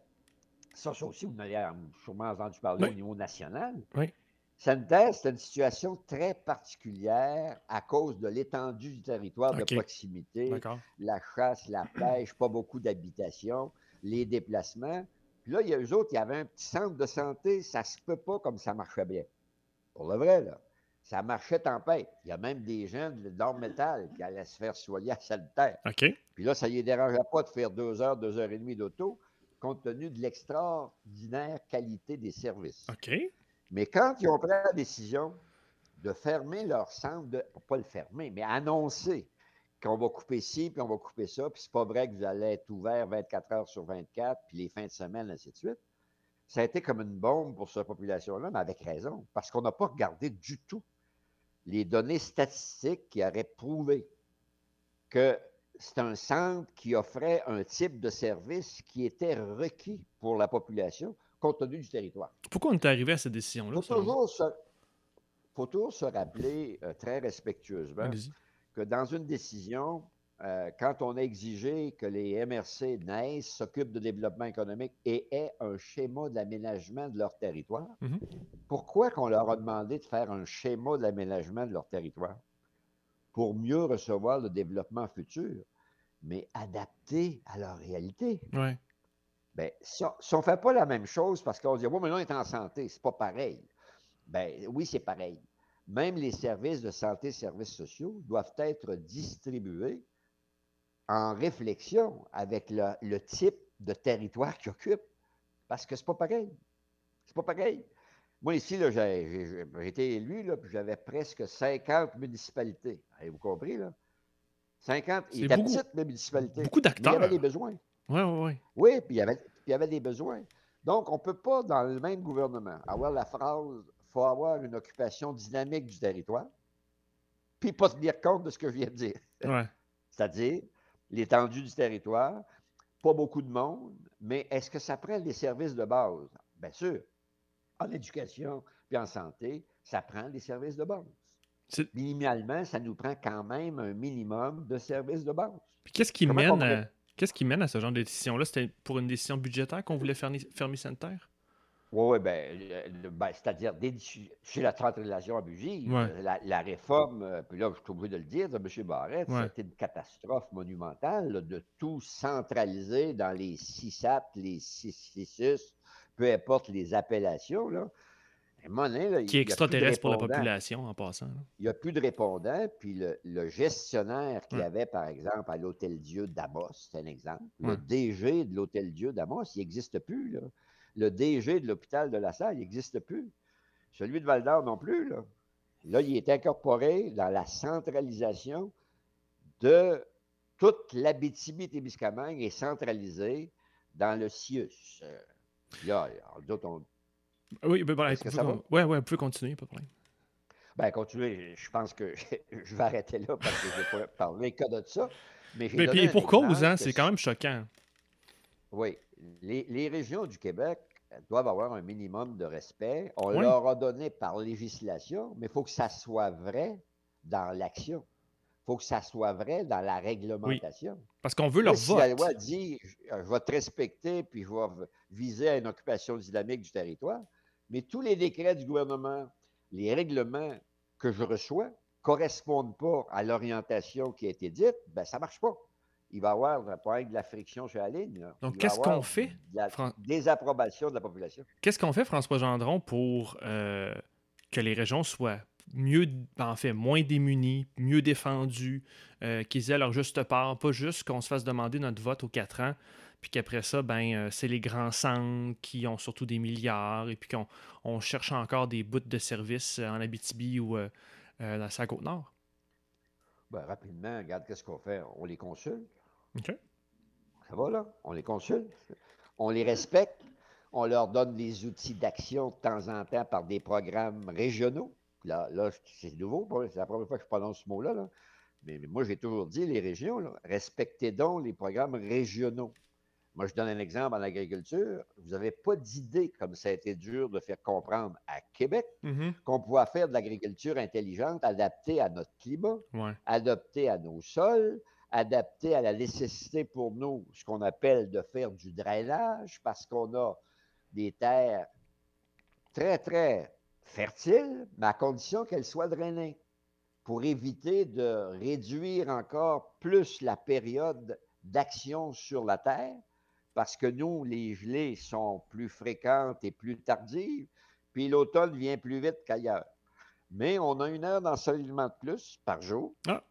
ça, ça aussi, vous en avez sûrement entendu parler au niveau national. Oui. Sanitaire, c'est une situation très particulière à cause de l'étendue du territoire de proximité, la chasse, la pêche, pas beaucoup d'habitations, les déplacements. Puis là, il y a eux autres, il y avait un petit centre de santé, ça se peut pas comme ça marchait bien. Pour le vrai, là. Ça marchait tempête. Il y a même des gens d'or métal qui allaient se faire soigner à Sanitaire. OK. Puis là, ça ne les dérangeait pas de faire deux heures, deux heures et demie d'auto, compte tenu de l'extraordinaire qualité des services. OK. Mais quand ils ont pris la décision de fermer leur centre, de, pas le fermer, mais annoncer qu'on va couper ci, puis on va couper ça, puis c'est pas vrai que vous allez être ouvert 24 heures sur 24, puis les fins de semaine, ainsi de suite, ça a été comme une bombe pour cette population-là, mais avec raison, parce qu'on n'a pas regardé du tout les données statistiques qui auraient prouvé que c'est un centre qui offrait un type de service qui était requis pour la population compte tenu du territoire. Pourquoi on est arrivé à cette décision-là? Il faut, toujours se rappeler euh, très respectueusement que dans une décision, euh, quand on a exigé que les MRC naissent, s'occupent de développement économique et aient un schéma d'aménagement de leur territoire, mm-hmm. pourquoi qu'on leur a demandé de faire un schéma d'aménagement de leur territoire? Pour mieux recevoir le développement futur, mais adapté à leur réalité. Ouais. Bien, si on ne fait pas la même chose parce qu'on dit, oui, mais là, on est en santé, c'est pas pareil. Bien, oui, c'est pareil. Même les services de santé, services sociaux doivent être distribués en réflexion avec le, type de territoire qu'ils occupent. Parce que c'est pas pareil. C'est pas pareil. Moi, ici, j'ai été élu, là, puis j'avais presque 50 municipalités. Avez-vous compris, là? 50. Il était petite, municipalités. Beaucoup d'acteurs. Il y avait des besoins. Oui, oui, oui. Oui, puis il y avait, il y avait des besoins. Donc, on ne peut pas, dans le même gouvernement, avoir la phrase il faut avoir une occupation dynamique du territoire, puis pas tenir compte de ce que je viens de dire. Ouais. C'est-à-dire, l'étendue du territoire, pas beaucoup de monde, mais est-ce que ça prend des services de base? Bien sûr. En éducation puis en santé, ça prend des services de base. Minimalement, ça nous prend quand même un minimum de services de base. Puis qu'est-ce qui mène à, qu'est-ce qui mène à ce genre de décision-là? C'était pour une décision budgétaire qu'on voulait fermer, fermer Sanitaire? Oui, ben, ben c'est-à-dire chez la centralisation abusive, la, réforme, euh, puis là, je suis obligé de le dire, de M. Barrette, c'était une catastrophe monumentale de tout centraliser dans les SISAT, les CISUS, peu importe les appellations. Là. qui est extraterrestre pour la population en passant. Il n'y a plus de répondants, puis le, gestionnaire qu'il y avait, par exemple, à l'Hôtel Dieu d'Amos, c'est un exemple, le DG de l'Hôtel Dieu d'Amos, il n'existe plus. Là le DG de l'hôpital de la Salle n'existe plus. Celui de Val-d'Or non plus. Là. là, il est incorporé dans la centralisation de toute l'Abitibi-Témiscamingue est centralisée dans le CIUS. Euh, là, d'autres, on... Oui, ben, ben, ouais, ouais, on peut continuer, pas de problème. Ben, continuer, je pense que je vais arrêter là parce que je vais pas parler que de ça. Mais, mais puis pour cause, hein, c'est quand même choquant. Oui. Les, les régions du Québec doivent avoir un minimum de respect. On Oui, leur a donné par législation, mais il faut que ça soit vrai dans l'action. Il faut que ça soit vrai dans la oui. réglementation. Parce qu'on veut leur si la vote. loi dit je, je vais te respecter puis je vais viser à une occupation dynamique du territoire, mais tous les décrets du gouvernement, les règlements que je reçois correspondent pas à l'orientation qui a été dite, ben ça marche pas. Il va y avoir de la friction sur la ligne, là. Donc, qu'est-ce qu'on fait, de la Fran- désapprobation de la population. qu'est-ce qu'on fait, François Gendron, pour euh, que les régions soient mieux, en fait, moins démunies, mieux défendues, euh, qu'ils aient leur juste part, pas juste qu'on se fasse demander notre vote aux quatre ans, puis qu'après ça, ben, euh, c'est les grands centres qui ont surtout des milliards, et puis qu'on on cherche encore des bouts de services en Abitibi ou dans sa Côte-Nord? Ben, rapidement, regarde qu'est-ce qu'on fait. On les consulte. OK? Ça va, là? On les consulte. On les respecte. On leur donne des outils d'action de temps en temps par des programmes régionaux. Là, là c'est nouveau. C'est la première fois que je prononce ce mot-là. là. Mais, mais moi, j'ai toujours dit, les régions, là, respectez donc les programmes régionaux. Moi, je donne un exemple en agriculture. Vous n'avez pas d'idée comme ça a été dur de faire comprendre à Québec Mhm. qu'on pouvait faire de l'agriculture intelligente adaptée à notre climat, Ouais. adaptée à nos sols, adaptée à la nécessité pour nous, ce qu'on appelle de faire du drainage, parce qu'on a des terres très, très fertiles, mais à condition qu'elles soient drainées, pour éviter de réduire encore plus la période d'action sur la terre, parce que nous, les gelées sont plus fréquentes et plus tardives, puis l'automne vient plus vite qu'ailleurs. Mais on a une heure d'ensoleillement de plus par jour. Ah.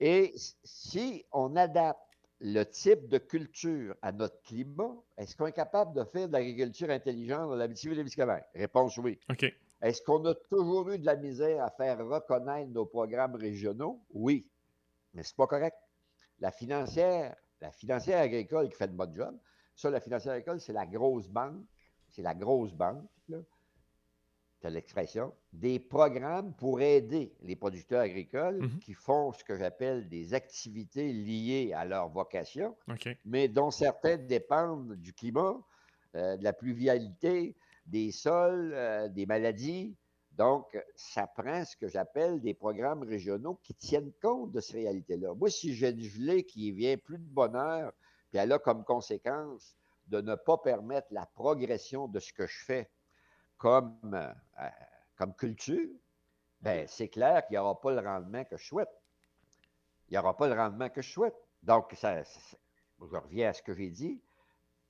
Et si on adapte le type de culture à notre climat, est-ce qu'on est capable de faire de l'agriculture intelligente dans la témiscamingue Réponse oui. OK. Est-ce qu'on a toujours eu de la misère à faire reconnaître nos programmes régionaux? Oui. Mais c'est pas correct. La financière, la financière agricole qui fait de bon job, ça, la financière agricole, c'est la grosse banque, c'est la grosse banque, là, c'est l'expression, des programmes pour aider les producteurs agricoles Mhm. qui font ce que j'appelle des activités liées à leur vocation, mais dont certaines dépendent du climat, euh, de la pluvialité, des sols, euh, des maladies. Donc, ça prend ce que j'appelle des programmes régionaux qui tiennent compte de ces réalités-là. Moi, si j'ai une gelée qui vient plus de bonheur, puis elle a comme conséquence de ne pas permettre la progression de ce que je fais comme, euh, comme culture, ben, c'est clair qu'il n'y aura pas le rendement que je souhaite. Il n'y aura pas le rendement que je souhaite. Donc, ça, ça- je reviens à ce que j'ai dit.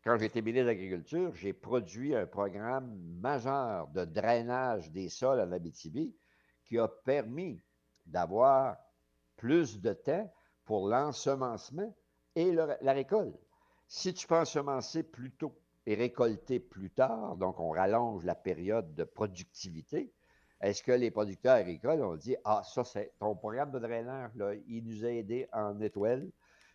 Quand j'étais ministre de l'Agriculture, j'ai produit un programme majeur de drainage des sols en Abitibi qui a permis d'avoir plus de temps pour l'ensemencement et le- la récolte. Si tu peux ensemencer plus tôt et récolter plus tard, donc on rallonge la période de productivité, est-ce que les producteurs agricoles ont dit Ah, ça, c'est ton programme de drainage, là, il nous a aidés en étoile,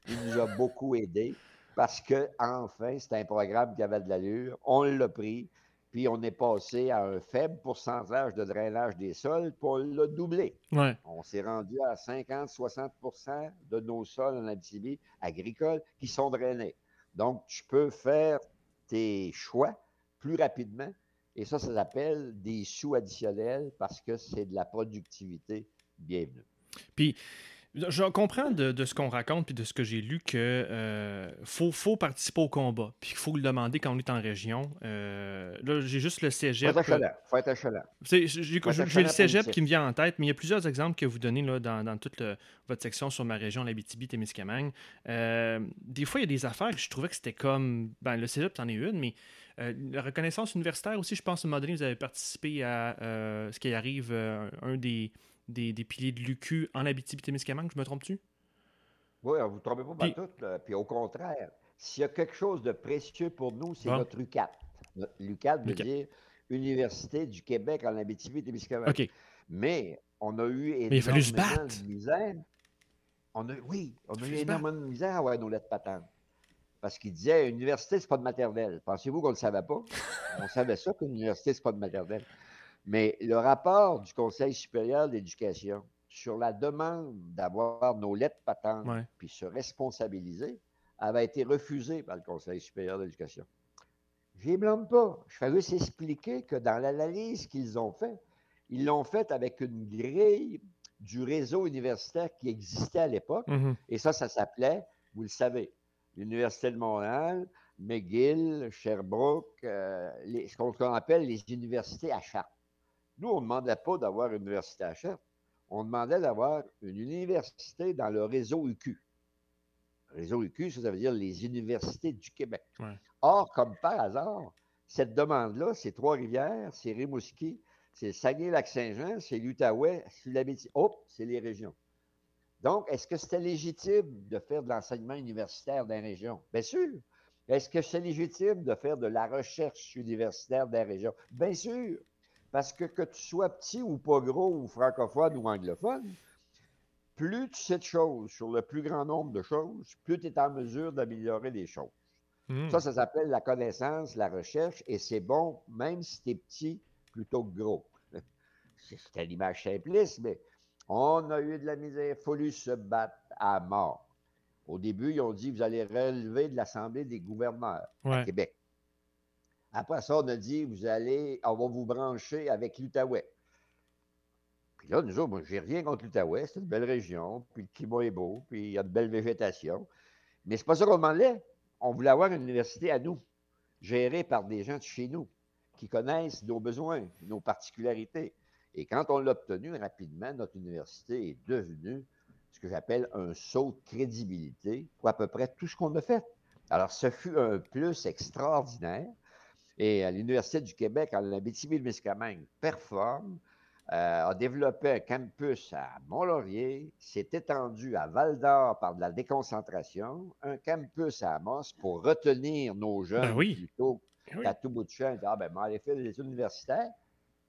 il nous a beaucoup aidés parce que enfin, c'était un programme qui avait de l'allure, on l'a pris, puis on est passé à un faible pourcentage de drainage des sols, puis on l'a doublé. Ouais. On s'est rendu à 50-60 de nos sols en Abitibi agricoles qui sont drainés. Donc, tu peux faire tes choix plus rapidement. Et ça, ça s'appelle des sous additionnels parce que c'est de la productivité bienvenue. Puis, je comprends de, de ce qu'on raconte puis de ce que j'ai lu que euh, faut, faut participer au combat. Puis qu'il faut le demander quand on est en région. Euh, là, j'ai juste le Faut cégep. être achalant. Faut être achalant. C'est- J'ai j'ai- Faut être j'ai le achalant cégep qui me vient en tête, mais il y a plusieurs exemples que vous donnez là, dans, dans toute le- votre section sur ma région, l'Abitibi-Témiscamingue. Euh, des fois, il y a des affaires que je trouvais que c'était comme. Ben, le cégep, c'en est une, mais euh, la reconnaissance universitaire aussi, je pense, à un moment donné, vous avez participé à euh, ce qui arrive, euh, un des, des, des piliers de l'UQ en Abitibi-Témiscamingue, je me trompe-tu? Oui, vous ne vous trompez pas Puis- tout. là. Puis au contraire, s'il y a quelque chose de précieux pour nous, c'est Bon. notre UCAT. L'UCAT veut dire Université du Québec en Abitibi-Témiscamingue. OK. Mais on a eu il a fallu se énormément battre. de misère. On a, oui, on a eu énormément de misère à avoir nos lettres patentes. Parce qu'il disait, université, c'est pas de maternelle. Pensez-vous qu'on ne le savait pas? on savait ça qu'une université, c'est pas de maternelle. Mais le rapport du Conseil supérieur de l'éducation sur la demande d'avoir nos lettres patentes Ouais. puis se responsabiliser avait été refusée par le Conseil supérieur de l'éducation. Je ne blâme pas. Je fais juste expliquer que dans l'analyse qu'ils ont faite, ils l'ont faite avec une grille du réseau universitaire qui existait à l'époque. Mhm. Et ça, ça s'appelait, vous le savez, l'Université de Montréal, McGill, Sherbrooke, euh, ce qu'on appelle les universités à charte. Nous, on ne demandait pas d'avoir une université à charte. On demandait d'avoir une université dans le réseau UQ. Réseau UQ, ça, veut dire les universités du Québec. Or, comme par hasard, cette demande-là, c'est Trois-Rivières, c'est Rimouski, c'est Saguenay-Lac-Saint-Jean, c'est l'Outaouais, c'est la Oh, c'est les régions. Donc, est-ce que c'était légitime de faire de l'enseignement universitaire dans les régions? Bien sûr. Est-ce que c'est légitime de faire de la recherche universitaire dans les régions? Bien sûr. Parce que que tu sois petit ou pas gros ou francophone ou anglophone, plus tu sais de choses sur le plus grand nombre de choses, plus tu es en mesure d'améliorer les choses. Hmm. Ça, ça s'appelle la connaissance, la recherche, et c'est bon même si tu es petit plutôt que gros. C'est une image simpliste, mais on a eu de la misère, il fallu se battre à mort. Au début, ils ont dit, vous allez relever de l'Assemblée des gouverneurs à Québec. Après ça, on a dit, vous allez, on va vous brancher avec l'Outaouais. Puis là, nous autres, j'ai rien contre l'Outaouais, c'est une belle région, puis le climat est beau, puis il y a de belles végétations. Mais c'est pas ça qu'on demandait. On voulait avoir une université à nous, gérée par des gens de chez nous, qui connaissent nos besoins, nos particularités. Et quand on l'a obtenu rapidement, notre université est devenue ce que j'appelle un saut de crédibilité pour à peu près tout ce qu'on a fait. Alors, ce fut un plus extraordinaire. Et à l'Université du Québec, en Abitibi-Témiscamingue, performe, euh, a développé un campus à Mont-Laurier, s'est étendu à Val-d'Or par de la déconcentration, un campus à Amos pour retenir nos jeunes ben oui. plutôt ben qu'à tout bout de champ. Ah ben, allez faire des études universitaires,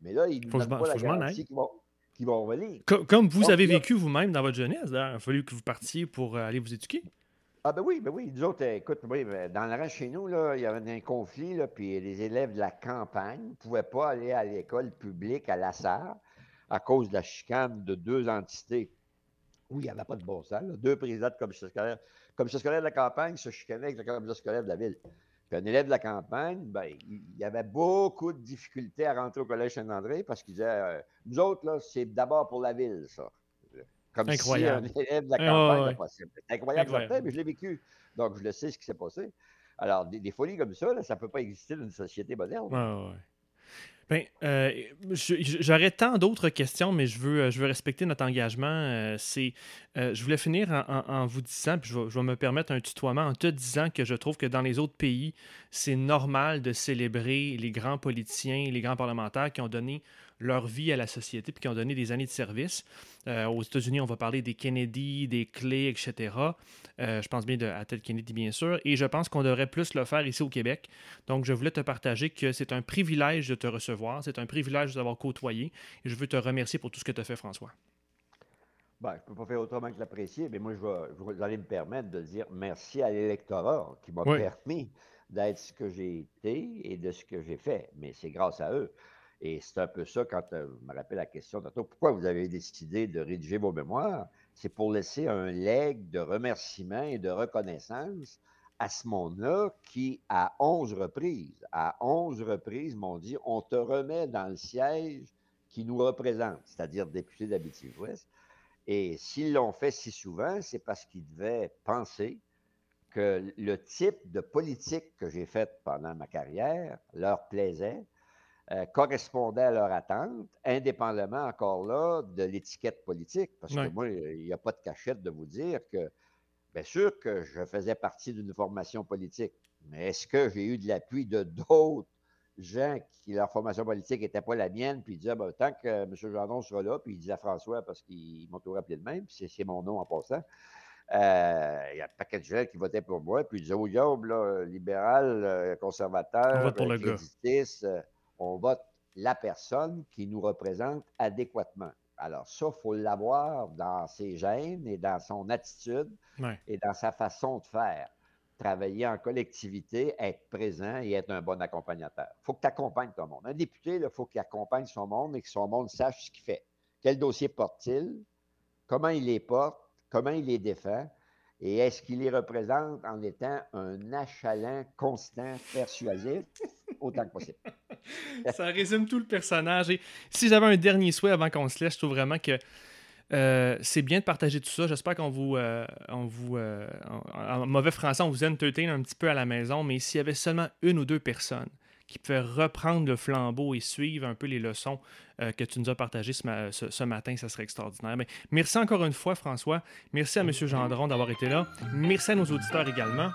mais là, ils ne la garantie qu'ils vont, vont revenir. Comme, vous avez vécu vous-même dans votre jeunesse, il a fallu que vous partiez pour euh, aller vous éduquer. Ah ben oui, ben oui. Nous autres, écoute, ben, dans le reste chez nous, là, il y avait un conflit, puis les élèves de la campagne ne pouvaient pas aller à l'école publique à Lassar à cause de la chicane de deux entités où il n'y avait pas de bon sens. Deux présidents de commission scolaire. Commission scolaire de la campagne se chicanaient avec la commission scolaire de la ville. Puis un élève de la campagne, ben, il y avait beaucoup de difficultés à rentrer au collège Saint-André parce qu'il disait euh, Nous autres, là, c'est d'abord pour la ville, ça. Comme incroyable. si un élève de la campagne oh, possible. C'est incroyable, incroyable. mais je l'ai vécu. Donc, je le sais ce qui s'est passé. Alors, des, folies comme ça, ça ne peut pas exister dans une société moderne. Ouais, ben, euh, j'aurais tant d'autres questions, mais je veux, je veux respecter notre engagement. Euh, c'est, euh, je voulais finir en, vous disant, puis je vais, je vais, me permettre un tutoiement, en te disant que je trouve que dans les autres pays, c'est normal de célébrer les grands politiciens, les grands parlementaires qui ont donné leur vie à la société puis qui ont donné des années de service. Euh, aux États-Unis, on va parler des Kennedy, des Clay, etc. Euh, je pense bien de, à Ted Kennedy, bien sûr. Et je pense qu'on devrait plus le faire ici au Québec. Donc, je voulais te partager que c'est un privilège de te recevoir. C'est un privilège de t'avoir côtoyé. Et je veux te remercier pour tout ce que tu as fait, François. Ben, je ne peux pas faire autrement que l'apprécier, mais moi, je vais, vous allez me permettre de dire merci à l'électorat qui m'a permis d'être ce que j'ai été et de ce que j'ai fait. Mais c'est grâce à eux. Et c'est un peu ça, quand euh, je me rappelle la question tantôt, pourquoi vous avez décidé de rédiger vos mémoires? C'est pour laisser un leg de remerciements et de reconnaissance à ce monde-là qui, à 11 reprises, à 11 reprises, m'ont dit on te remet dans le siège qui nous représente, c'est-à-dire député d'Abitibi-Ouest. Et s'ils l'ont fait si souvent, c'est parce qu'ils devaient penser que le type de politique que j'ai faite pendant ma carrière leur plaisait euh, correspondait à leur attente, indépendamment encore là de l'étiquette politique. Parce que moi, il n'y a pas de cachette de vous dire que, bien sûr que je faisais partie d'une formation politique, mais est-ce que j'ai eu de l'appui de d'autres gens qui, leur formation politique n'était pas la mienne, puis ils disaient, ben, tant que M. Gendron sera là, puis il disait François, parce qu'ils m'ont tout rappelé de même, puis c'est mon nom en passant, euh, il y a un paquet de gens qui votaient pour moi, puis ils disaient, oh, là, libéral, euh, conservateur, pour le gars on vote la personne qui nous représente adéquatement. Alors ça, il faut l'avoir dans ses gènes et dans son attitude et dans sa façon de faire. Travailler en collectivité, être présent et être un bon accompagnateur. Il faut que tu accompagnes ton monde. Un député, il faut qu'il accompagne son monde et que son monde sache ce qu'il fait. Quel dossier porte-t-il? Comment il les porte? Comment il les défend? Et est-ce qu'il les représente en étant un achalant constant, persuasif, autant que possible? Ça résume tout le personnage. Et si j'avais un dernier souhait avant qu'on se laisse, je trouve vraiment que euh, c'est bien de partager tout ça. J'espère qu'on vous, euh, euh, en, mauvais français, on vous entertain un petit peu à la maison, mais s'il y avait seulement une ou deux personnes qui pouvaient reprendre le flambeau et suivre un peu les leçons que tu nous as partagées ce, matin, ça serait extraordinaire. Mais merci encore une fois, François. Merci à M. Gendron d'avoir été là. Merci à nos auditeurs également.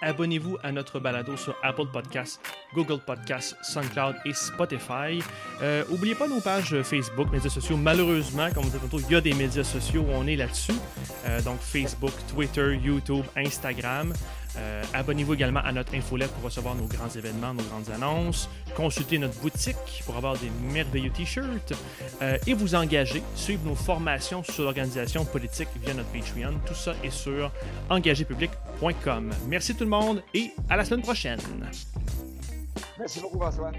Abonnez-vous à notre balado sur Apple Podcasts, Google Podcasts, SoundCloud et Spotify. Euh, oubliez pas nos pages Facebook, médias sociaux. Malheureusement, comme on dit tantôt, il y a des médias sociaux où on est là-dessus. Euh, donc Facebook, Twitter, YouTube, Instagram. Euh, abonnez-vous également à notre infolette pour recevoir nos grands événements, nos grandes annonces. Consultez notre boutique pour avoir des merveilleux t-shirts. Euh, et vous engager, suivre nos formations sur l'organisation politique via notre Patreon. Tout ça est sur engagépublic.com. Merci tout le monde et à la semaine prochaine. Merci beaucoup, François.